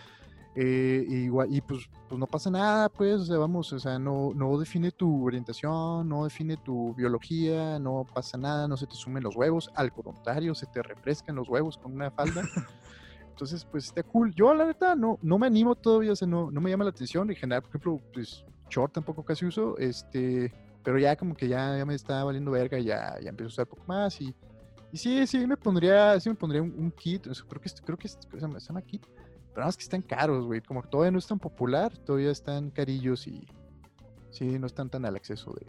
Eh, y, y pues, pues no pasa nada, pues, o sea, vamos, o sea, no, no define tu orientación, no define tu biología, no pasa nada, no se te sumen los huevos, al contrario, se te refrescan los huevos con una falda. Entonces, pues está cool. Yo, la neta, no, no me animo todavía, o sea, no, no me llama la atención. En general, por ejemplo, pues short tampoco casi uso, este, pero ya como que ya, ya me está valiendo verga, ya, ya empiezo a usar poco más y, y sí, sí me pondría, sí me pondría un, un kit, creo que, creo que se llama, se llama kit, pero nada más que están caros, güey, como que todavía no es tan popular, todavía están carillos y sí, no están tan al acceso de...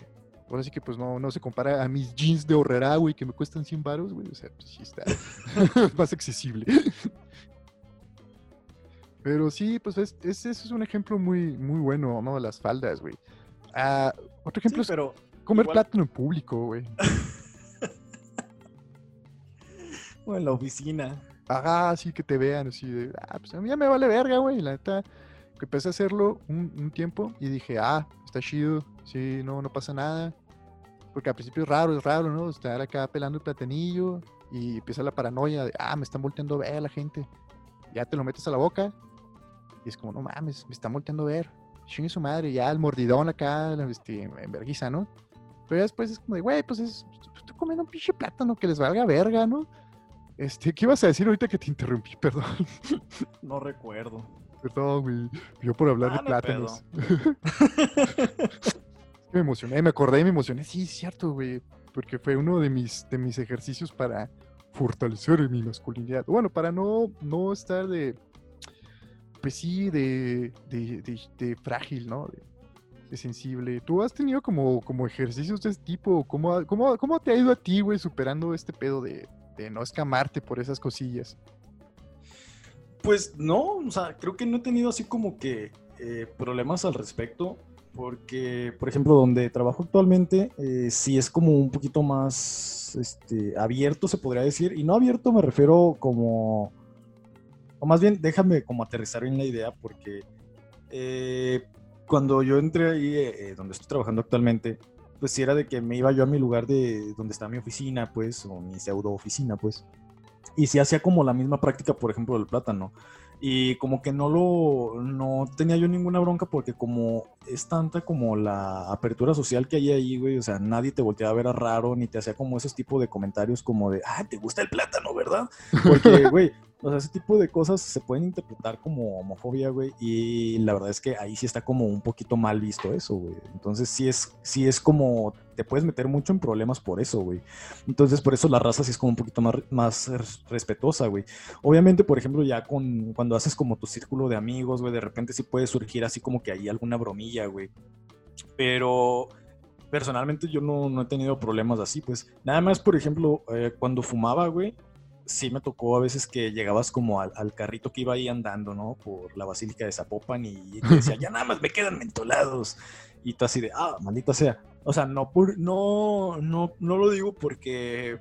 Ahora sí que pues no, no se compara a mis jeans de horrera, güey, que me cuestan 100 baros, güey, o sea, pues sí está más accesible. Pero sí, pues es, es- ese es un ejemplo muy, muy bueno, ¿no? Las faldas, güey. Ah, otro ejemplo Sí, es comer igual- plátano en público, güey. O en la oficina. Ajá, así que te vean, así de, ah, pues a mí ya me vale verga, güey. La neta, que empecé a hacerlo un, un tiempo y dije, ah, está chido, sí, no, no pasa nada. Porque al principio es raro, es raro, ¿no? Estar acá pelando el platanillo y empieza la paranoia de, ah, me están volteando a ver la gente. Ya te lo metes a la boca y es como, no mames, me están volteando a ver. Chingue su madre, ya el mordidón acá, la- este, en vergüenza, ¿no? Pero ya después es como de, güey, pues es, estoy comiendo un pinche plátano que les valga verga, ¿no? Este, ¿qué ibas a decir ahorita que te interrumpí? Perdón. No recuerdo. Perdón, güey. Yo por hablar Ah, de hay plátanos. Me emocioné, me acordé y me emocioné. Sí, es cierto, güey. Porque fue uno de mis, de mis ejercicios para fortalecer mi masculinidad. Bueno, para no, no estar de. Pues sí, de, de, de, frágil, ¿no? De, sensible. ¿Tú has tenido como, como ejercicios de este tipo? ¿Cómo, cómo, cómo te ha ido a ti, güey, superando este pedo de, de no escamarte por esas cosillas? Pues no, o sea, creo que no he tenido así como que eh, problemas al respecto, porque, por ejemplo, donde trabajo actualmente, eh, sí es como un poquito más este, abierto, se podría decir, y no abierto me refiero como, o más bien, déjame como aterrizar en la idea, porque eh, cuando yo entré ahí, donde estoy trabajando actualmente, pues sí era de que me iba yo a mi lugar de donde está mi oficina, pues, o mi pseudo oficina, pues y si hacía como la misma práctica, por ejemplo, del plátano. Y como que no lo, no tenía yo ninguna bronca porque como es tanta como la apertura social que hay ahí, güey, o sea, nadie te volteaba a ver a raro, ni te hacía como esos tipos de comentarios como de, ah, te gusta el plátano, ¿verdad? Porque, güey, o sea, ese tipo de cosas se pueden interpretar como homofobia, güey, y la verdad es que ahí sí está como un poquito mal visto eso, güey. Entonces sí es, sí es como, te puedes meter mucho en problemas por eso, güey. Entonces por eso la raza sí es como un poquito más, más respetuosa, güey. Obviamente, por ejemplo, ya con, cuando haces como tu círculo de amigos, güey, de repente sí puede surgir así como que hay alguna bromilla, güey. Pero personalmente yo no, no, he tenido problemas así, pues. Nada más, por ejemplo, eh, cuando fumaba, güey, sí me tocó a veces que llegabas como al, carrito que iba ahí andando, ¿no? Por la Basílica de Zapopan y te decía, ya nada más me quedan mentolados. Y tú así de, ah, maldita sea. O sea, no, por, no, no, no lo digo porque...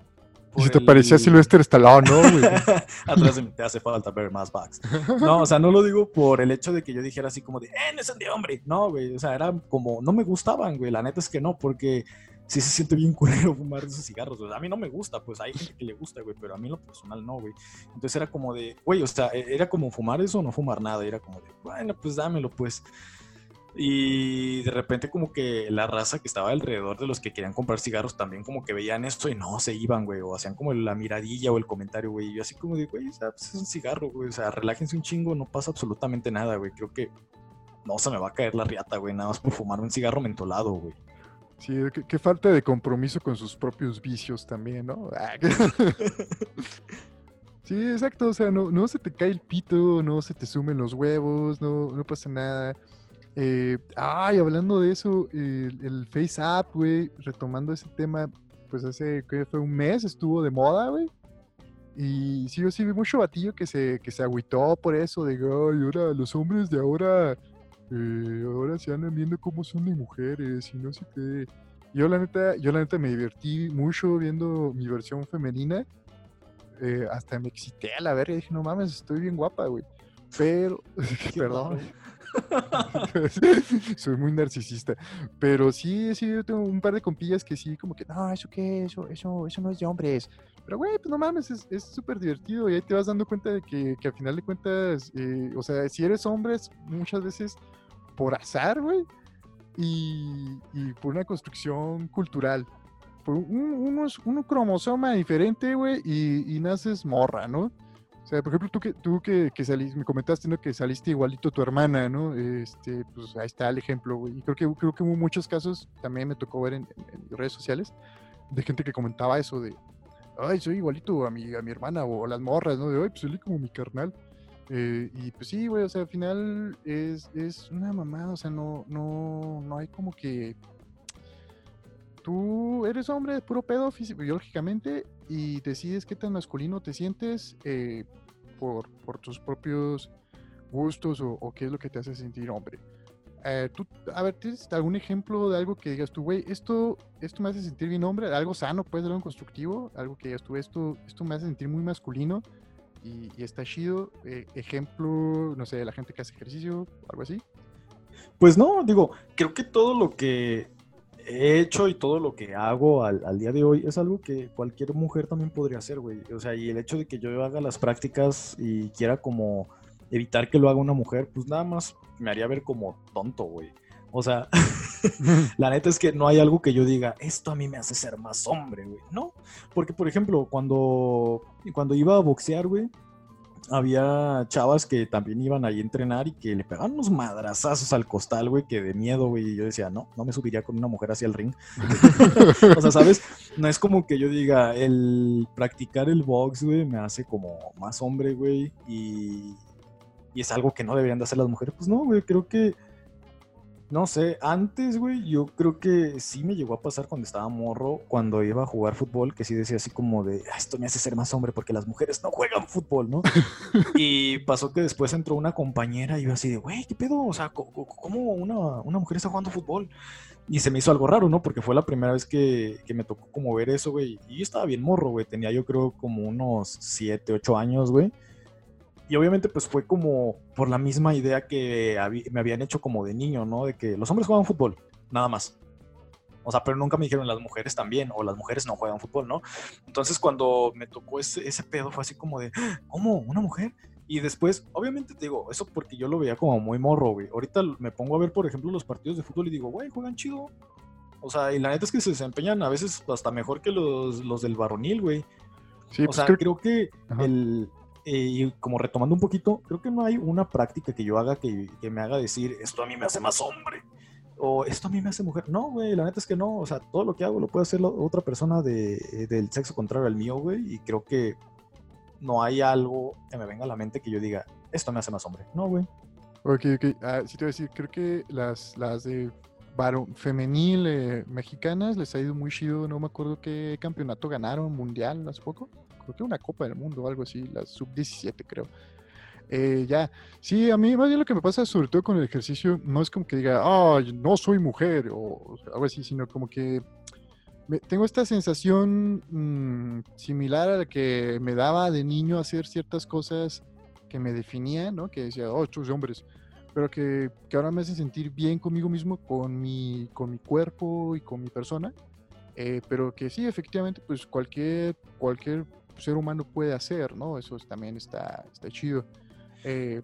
Y si te parecía Silvestre Stallone, ¿no? Atrás de mí te hace falta ver más bugs. No, o sea, no lo digo por el hecho de que yo dijera así como de, eh, no son de hombre. No, güey, o sea, era como, no me gustaban, güey. La neta es que no, porque sí se siente bien culero fumar esos cigarros, A mí no me gusta, pues hay gente que le gusta, güey, pero a mí lo personal no, güey. Entonces era como de, güey, o sea, e-, era como fumar eso o no fumar nada. Era como de, bueno, pues dámelo, pues. Y de repente como que la raza que estaba alrededor de los que querían comprar cigarros también como que veían esto y no, se iban, güey, o hacían como la miradilla o el comentario, güey. Y yo así como de, güey, pues es un cigarro, güey, o sea, relájense un chingo, no pasa absolutamente nada, güey. Creo que no se me va a caer la riata, güey, nada más por fumar un cigarro mentolado, güey. Sí, qué, falta de compromiso con sus propios vicios también, ¿no? Ah, sí, exacto, o sea, no, no se te cae el pito, no se te sumen los huevos, no, no pasa nada. Eh, ay, hablando de eso, el, Face App, güey, retomando ese tema, pues hace, que fue un mes, estuvo de moda, güey. Y sí, yo sí vi mucho batillo que se, que se agüitó por eso, de, ay, ahora los hombres de ahora eh, ahora se andan viendo cómo son de mujeres y no sé qué. Yo la neta, yo la neta me divertí mucho viendo mi versión femenina. Eh, hasta me excité a la verga y dije, no mames, estoy bien guapa, güey. Pero, perdón. Soy muy narcisista. Pero sí, sí, yo tengo un par de compillas que sí, como que, no, eso qué, eso, eso, eso no es de hombres. Pero, güey, pues no mames, es súper divertido y ahí te vas dando cuenta de que, que al final de cuentas, eh, o sea, si eres hombre, muchas veces por azar, güey, y, por una construcción cultural. Por un, un, cromosoma diferente, güey, y, naces morra, ¿no? O sea, por ejemplo, tú que, tú que, que saliste, me comentaste, ¿no? Que saliste igualito a tu hermana, ¿no? Este, pues ahí está el ejemplo, güey. Y creo que, creo que hubo muchos casos, también me tocó ver en, redes sociales, de gente que comentaba eso de, ay, soy igualito a mi, a mi hermana, o las morras, ¿no? De, ay, pues soy como mi carnal. Eh, y pues sí, güey, o sea, al final es, es una mamada, o sea, no, no, no hay como que tú eres hombre puro pedo biológicamente y decides qué tan masculino te sientes eh, por, por, tus propios gustos o, qué es lo que te hace sentir hombre. Eh, tú, a ver, ¿tienes algún ejemplo de algo que digas tú, güey, esto, esto me hace sentir bien hombre? Algo sano, puede ser algo constructivo, algo que digas tú, esto, esto me hace sentir muy masculino y, está chido. Eh, ejemplo, no sé, la gente que hace ejercicio, algo así. Pues no, digo, creo que todo lo que he hecho y todo lo que hago al, día de hoy es algo que cualquier mujer también podría hacer, güey. O sea, y el hecho de que yo haga las prácticas y quiera como evitar que lo haga una mujer, pues nada más me haría ver como tonto, güey. O sea, la neta es que no hay algo que yo diga, esto a mí me hace ser más hombre, güey. No, porque por ejemplo, cuando, cuando iba a boxear, güey, había chavas que también iban ahí a entrenar y que le pegaban unos madrazazos al costal, güey, que de miedo, güey. Y yo decía, no, no me subiría con una mujer hacia el ring. o sea, ¿sabes? No es como que yo diga, el practicar el box, güey, me hace como más hombre, güey. Y, y es algo que no deberían de hacer las mujeres. Pues no, güey, creo que no sé, antes, güey, yo creo que sí me llegó a pasar cuando estaba morro, cuando iba a jugar fútbol, que sí decía así como de, ah, esto me hace ser más hombre porque las mujeres no juegan fútbol, ¿no? y pasó que después entró una compañera y yo así de, güey, ¿qué pedo? O sea, ¿cómo una, una, mujer está jugando fútbol? Y se me hizo algo raro, ¿no? Porque fue la primera vez que, que me tocó como ver eso, güey. Y yo estaba bien morro, güey. Tenía yo creo como unos 7, 8 años, güey. Y obviamente pues fue como por la misma idea que me habían hecho como de niño, ¿no? De que los hombres juegan fútbol, nada más. O sea, pero nunca me dijeron las mujeres también, o las mujeres no juegan fútbol, ¿no? Entonces cuando me tocó ese, ese pedo fue así como de, ¿cómo? ¿Una mujer? Y después, obviamente te digo, eso porque yo lo veía como muy morro, güey. Ahorita me pongo a ver, por ejemplo, los partidos de fútbol y digo, güey, juegan chido. O sea, y la neta es que se desempeñan a veces hasta mejor que los, los del varonil, güey. Sí, o pues sea, creo, que el, y como retomando un poquito, creo que no hay una práctica que yo haga que, me haga decir, esto a mí me hace más hombre, o esto a mí me hace mujer. No, güey, la neta es que no, o sea, todo lo que hago lo puede hacer otra persona de, del sexo contrario al mío, güey, y creo que no hay algo que me venga a la mente que yo diga, esto me hace más hombre. No, güey. Ok, ok, ah, sí te voy a decir, creo que las, las de varón, femenil eh, mexicanas les ha ido muy chido, no me acuerdo qué campeonato ganaron, mundial hace poco creo que una Copa del Mundo o algo así, la sub-17 creo. Eh, ya, sí, a mí más bien lo que me pasa sobre todo con el ejercicio no es como que diga, oh, no soy mujer o, algo así, sino como que tengo esta sensación mm, similar a la que me daba de niño hacer ciertas cosas que me definían, ¿no? Que decía, oh, estos hombres, pero que, que, ahora me hace sentir bien conmigo mismo, con mi, con mi cuerpo y con mi persona. Eh, pero que sí, efectivamente, pues cualquier, cualquier ser humano puede hacer, ¿no? Eso también está, está chido. Eh,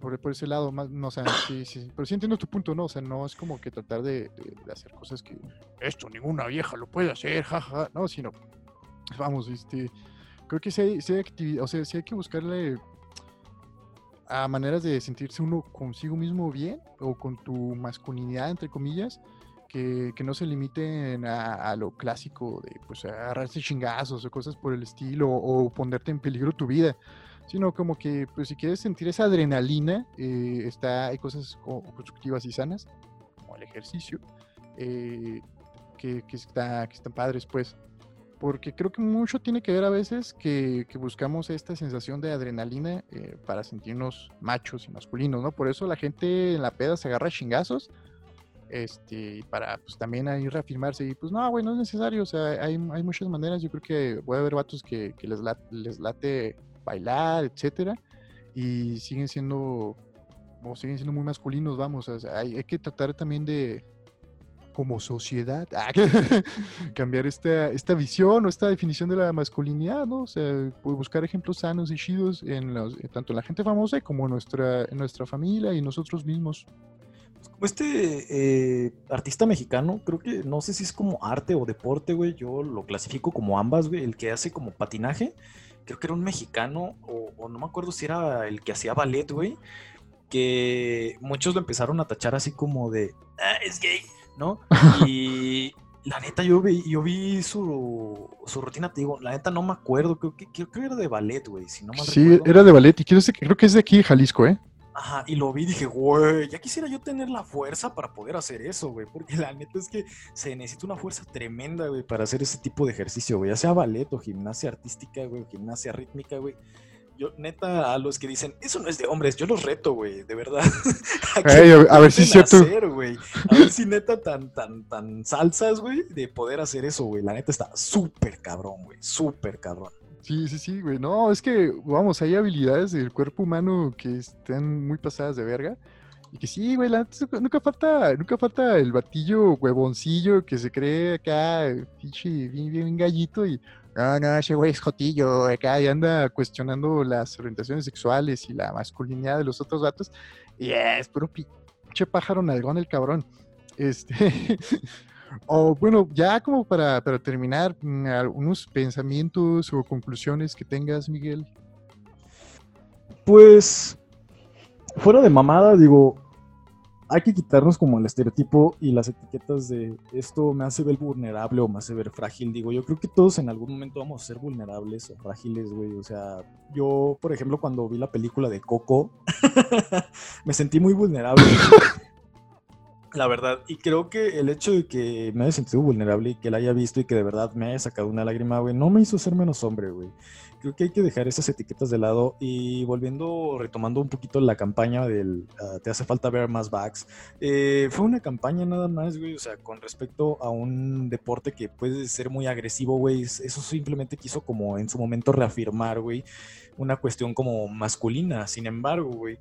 por, ese lado, más, no, o sea, sí, sí, pero sí entiendo tu punto, ¿no? O sea, no es como que tratar de, hacer cosas que esto ninguna vieja lo puede hacer, jaja, no, sino, vamos, este, creo que sí hay, sí hay actividad, o sea, sí hay que buscarle a maneras de sentirse uno consigo mismo bien o con tu masculinidad, entre comillas, que, no se limiten a, lo clásico de pues agarrarse chingazos o cosas por el estilo o, ponerte en peligro tu vida, sino como que pues si quieres sentir esa adrenalina, eh, está, hay cosas constructivas y sanas, como el ejercicio, eh, que, que, está, que están padres pues. Porque creo que mucho tiene que ver a veces que, que buscamos esta sensación de adrenalina eh, para sentirnos machos y masculinos, ¿no? Por eso la gente en la peda se agarra chingazos, este, para pues también ahí reafirmarse y pues no, güey, no es necesario, o sea, hay, muchas maneras, yo creo que puede haber vatos que, les, late, bailar, etcétera, y siguen siendo, o siguen siendo muy masculinos, vamos, o hay, que tratar también de, como sociedad, cambiar esta, esta visión o esta definición de la masculinidad, ¿no? O sea, buscar ejemplos sanos y chidos en los, tanto en la gente famosa como nuestra, en nuestra familia y nosotros mismos. Como este eh, artista mexicano, creo que no sé si es como arte o deporte, güey. Yo lo clasifico como ambas, güey. El que hace como patinaje, creo que era un mexicano, o, no me acuerdo si era el que hacía ballet, güey. Que muchos lo empezaron a tachar así como de, ah, es gay, ¿no? Y la neta, yo vi, yo vi su, su rutina, te digo, la neta no me acuerdo, creo que, creo que era de ballet, güey. Si no sí, era de ballet, y creo que es de aquí, Jalisco, ¿eh? Ajá, y lo vi y dije, güey, ya quisiera yo tener la fuerza para poder hacer eso, güey, porque la neta es que se necesita una fuerza tremenda, güey, para hacer ese tipo de ejercicio, güey, ya sea ballet o gimnasia artística, güey, o gimnasia rítmica, güey. Yo, neta, a los que dicen, eso no es de hombres, yo los reto, güey, de verdad. a, ver si es cierto. A ver si neta tan, tan, tan salsas, güey, de poder hacer eso, güey. La neta está súper cabrón, güey, súper cabrón. Sí, sí, sí, güey. No, es que, vamos, hay habilidades del cuerpo humano que están muy pasadas de verga. Y que sí, güey, nunca falta, nunca falta el batillo huevoncillo que se cree acá, pinche, bien, bien gallito y, no, no, ese güey es jotillo, acá y anda cuestionando las orientaciones sexuales y la masculinidad de los otros gatos. Y es puro pinche pájaro nalgón el cabrón. Este, O bueno, ya como para, para terminar, mm, algunos pensamientos o conclusiones que tengas, Miguel. Pues, fuera de mamada, digo, hay que quitarnos como el estereotipo y las etiquetas de esto me hace ver vulnerable o me hace ver frágil. Digo, yo creo que todos en algún momento vamos a ser vulnerables o frágiles, güey. O sea, yo, por ejemplo, cuando vi la película de Coco, me sentí muy vulnerable. La verdad, y creo que el hecho de que me haya sentido vulnerable y que la haya visto y que de verdad me haya sacado una lágrima, güey, no me hizo ser menos hombre, güey. Creo que hay que dejar esas etiquetas de lado y volviendo, retomando un poquito la campaña del ah, Te hace falta ver más backs, eh, fue una campaña nada más, güey, o sea, con respecto a un deporte que puede ser muy agresivo, güey, eso simplemente quiso como en su momento reafirmar, güey, una cuestión como masculina. Sin embargo, güey,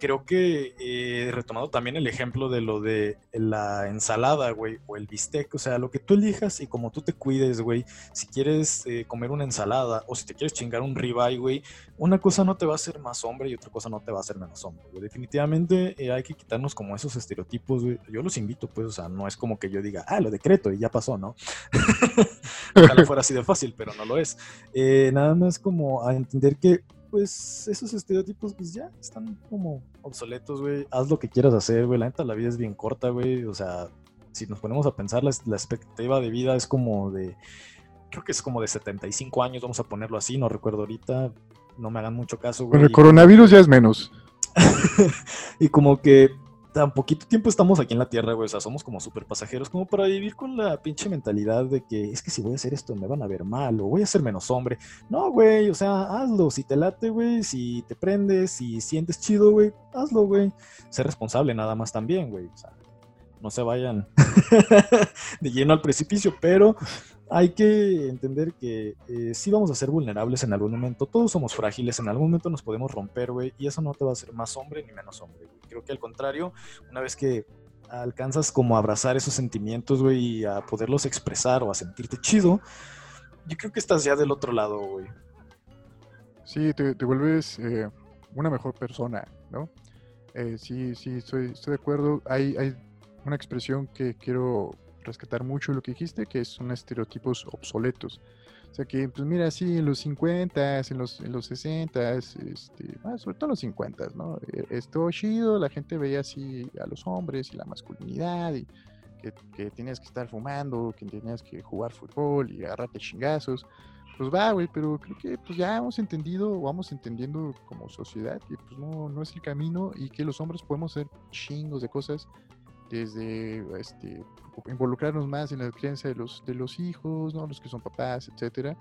creo que eh, retomado también el ejemplo de lo de la ensalada, güey, o el bistec, o sea, lo que tú elijas y como tú te cuides, güey, si quieres eh, comer una ensalada o si te quieres chingar un ribeye, güey, una cosa no te va a hacer más hombre y otra cosa no te va a hacer menos hombre. Definitivamente eh, hay que quitarnos como esos estereotipos, güey. Yo los invito, pues, o sea, no es como que yo diga, ah, lo decreto y ya pasó, ¿no? Ojalá fuera así de fácil, pero no lo es. nada más como a entender que pues esos estereotipos pues ya están como obsoletos, güey. Haz lo que quieras hacer, güey. La neta, la vida es bien corta, güey. O sea, si nos ponemos a pensar, la, expectativa de vida es como de, creo que es como de 75 años, vamos a ponerlo así, no recuerdo ahorita. No me hagan mucho caso, güey. Pero el coronavirus ya es menos. y como que tan poquito tiempo estamos aquí en la Tierra, güey. O sea, somos como súper pasajeros, como para vivir con la pinche mentalidad de que es que si voy a hacer esto me van a ver mal o voy a ser menos hombre. No, güey, o sea, hazlo. Si te late, güey, si te prendes, si sientes chido, güey, hazlo, güey. Ser responsable nada más también, güey. O sea, no se vayan de lleno al precipicio, pero hay que entender que eh, sí vamos a ser vulnerables en algún momento, todos somos frágiles, en algún momento nos podemos romper, güey, y eso no te va a hacer más hombre ni menos hombre, güey. Creo que al contrario, una vez que alcanzas como a abrazar esos sentimientos, güey, y a poderlos expresar o a sentirte chido, yo creo que estás ya del otro lado, güey. Sí, te, vuelves eh, una mejor persona, ¿no? Eh, sí, sí, estoy, estoy de acuerdo. Hay, hay una expresión que quiero rescatar mucho lo que dijiste, que son estereotipos obsoletos. O sea que, pues mira, sí, en los 50, en los, en los 60, este, ah, sobre todo en los 50, ¿no? E, esto chido, la gente veía así a los hombres y la masculinidad y que, que tenías que estar fumando, que tenías que jugar fútbol y agarrarte chingazos. Pues va, güey, pero creo que pues ya hemos entendido, vamos entendiendo como sociedad que pues no, no es el camino y que los hombres podemos hacer chingos de cosas desde este, involucrarnos más en la crianza de los, de los hijos, ¿no? los que son papás, etcétera.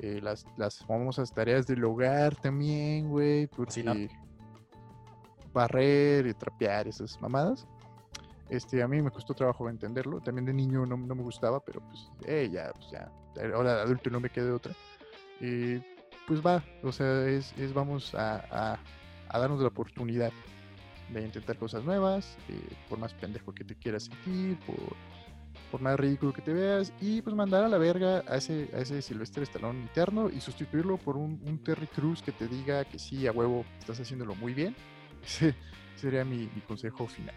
Eh, las, las famosas tareas del hogar también, güey, porque barrer y trapear esas mamadas. Este, a mí me costó trabajo entenderlo. También de niño no, no me gustaba, pero pues, eh, ya, pues ya, ahora de adulto no me quedé otra. Eh, pues va, o sea, es, es vamos a, a, a darnos la oportunidad de intentar cosas nuevas, eh, por más pendejo que te quieras sentir, por, por más ridículo que te veas, y pues mandar a la verga a ese, a ese Silvestre Stallone interno y sustituirlo por un, Terry Cruz que te diga que sí, a huevo, estás haciéndolo muy bien. Ese sería mi, consejo final.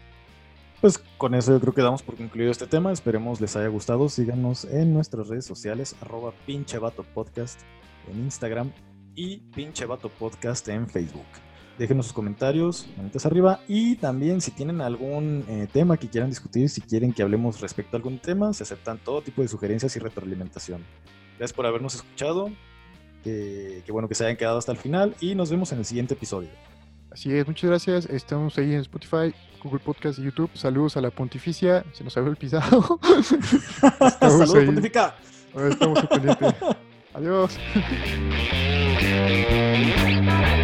Pues con eso yo creo que damos por concluido este tema. Esperemos les haya gustado. Síganos en nuestras redes sociales, arroba pinche podcast en Instagram y pinche podcast en Facebook déjenos sus comentarios, manitas arriba. Y también si tienen algún eh, tema que quieran discutir, si quieren que hablemos respecto a algún tema, se aceptan todo tipo de sugerencias y retroalimentación. Gracias por habernos escuchado. Qué bueno que se hayan quedado hasta el final y nos vemos en el siguiente episodio. Así es, muchas gracias. Estamos ahí en Spotify, Google Podcast y YouTube. Saludos a la pontificia. Se nos había olvidado. Saludos, pontifica. Estamos pendiente. Adiós.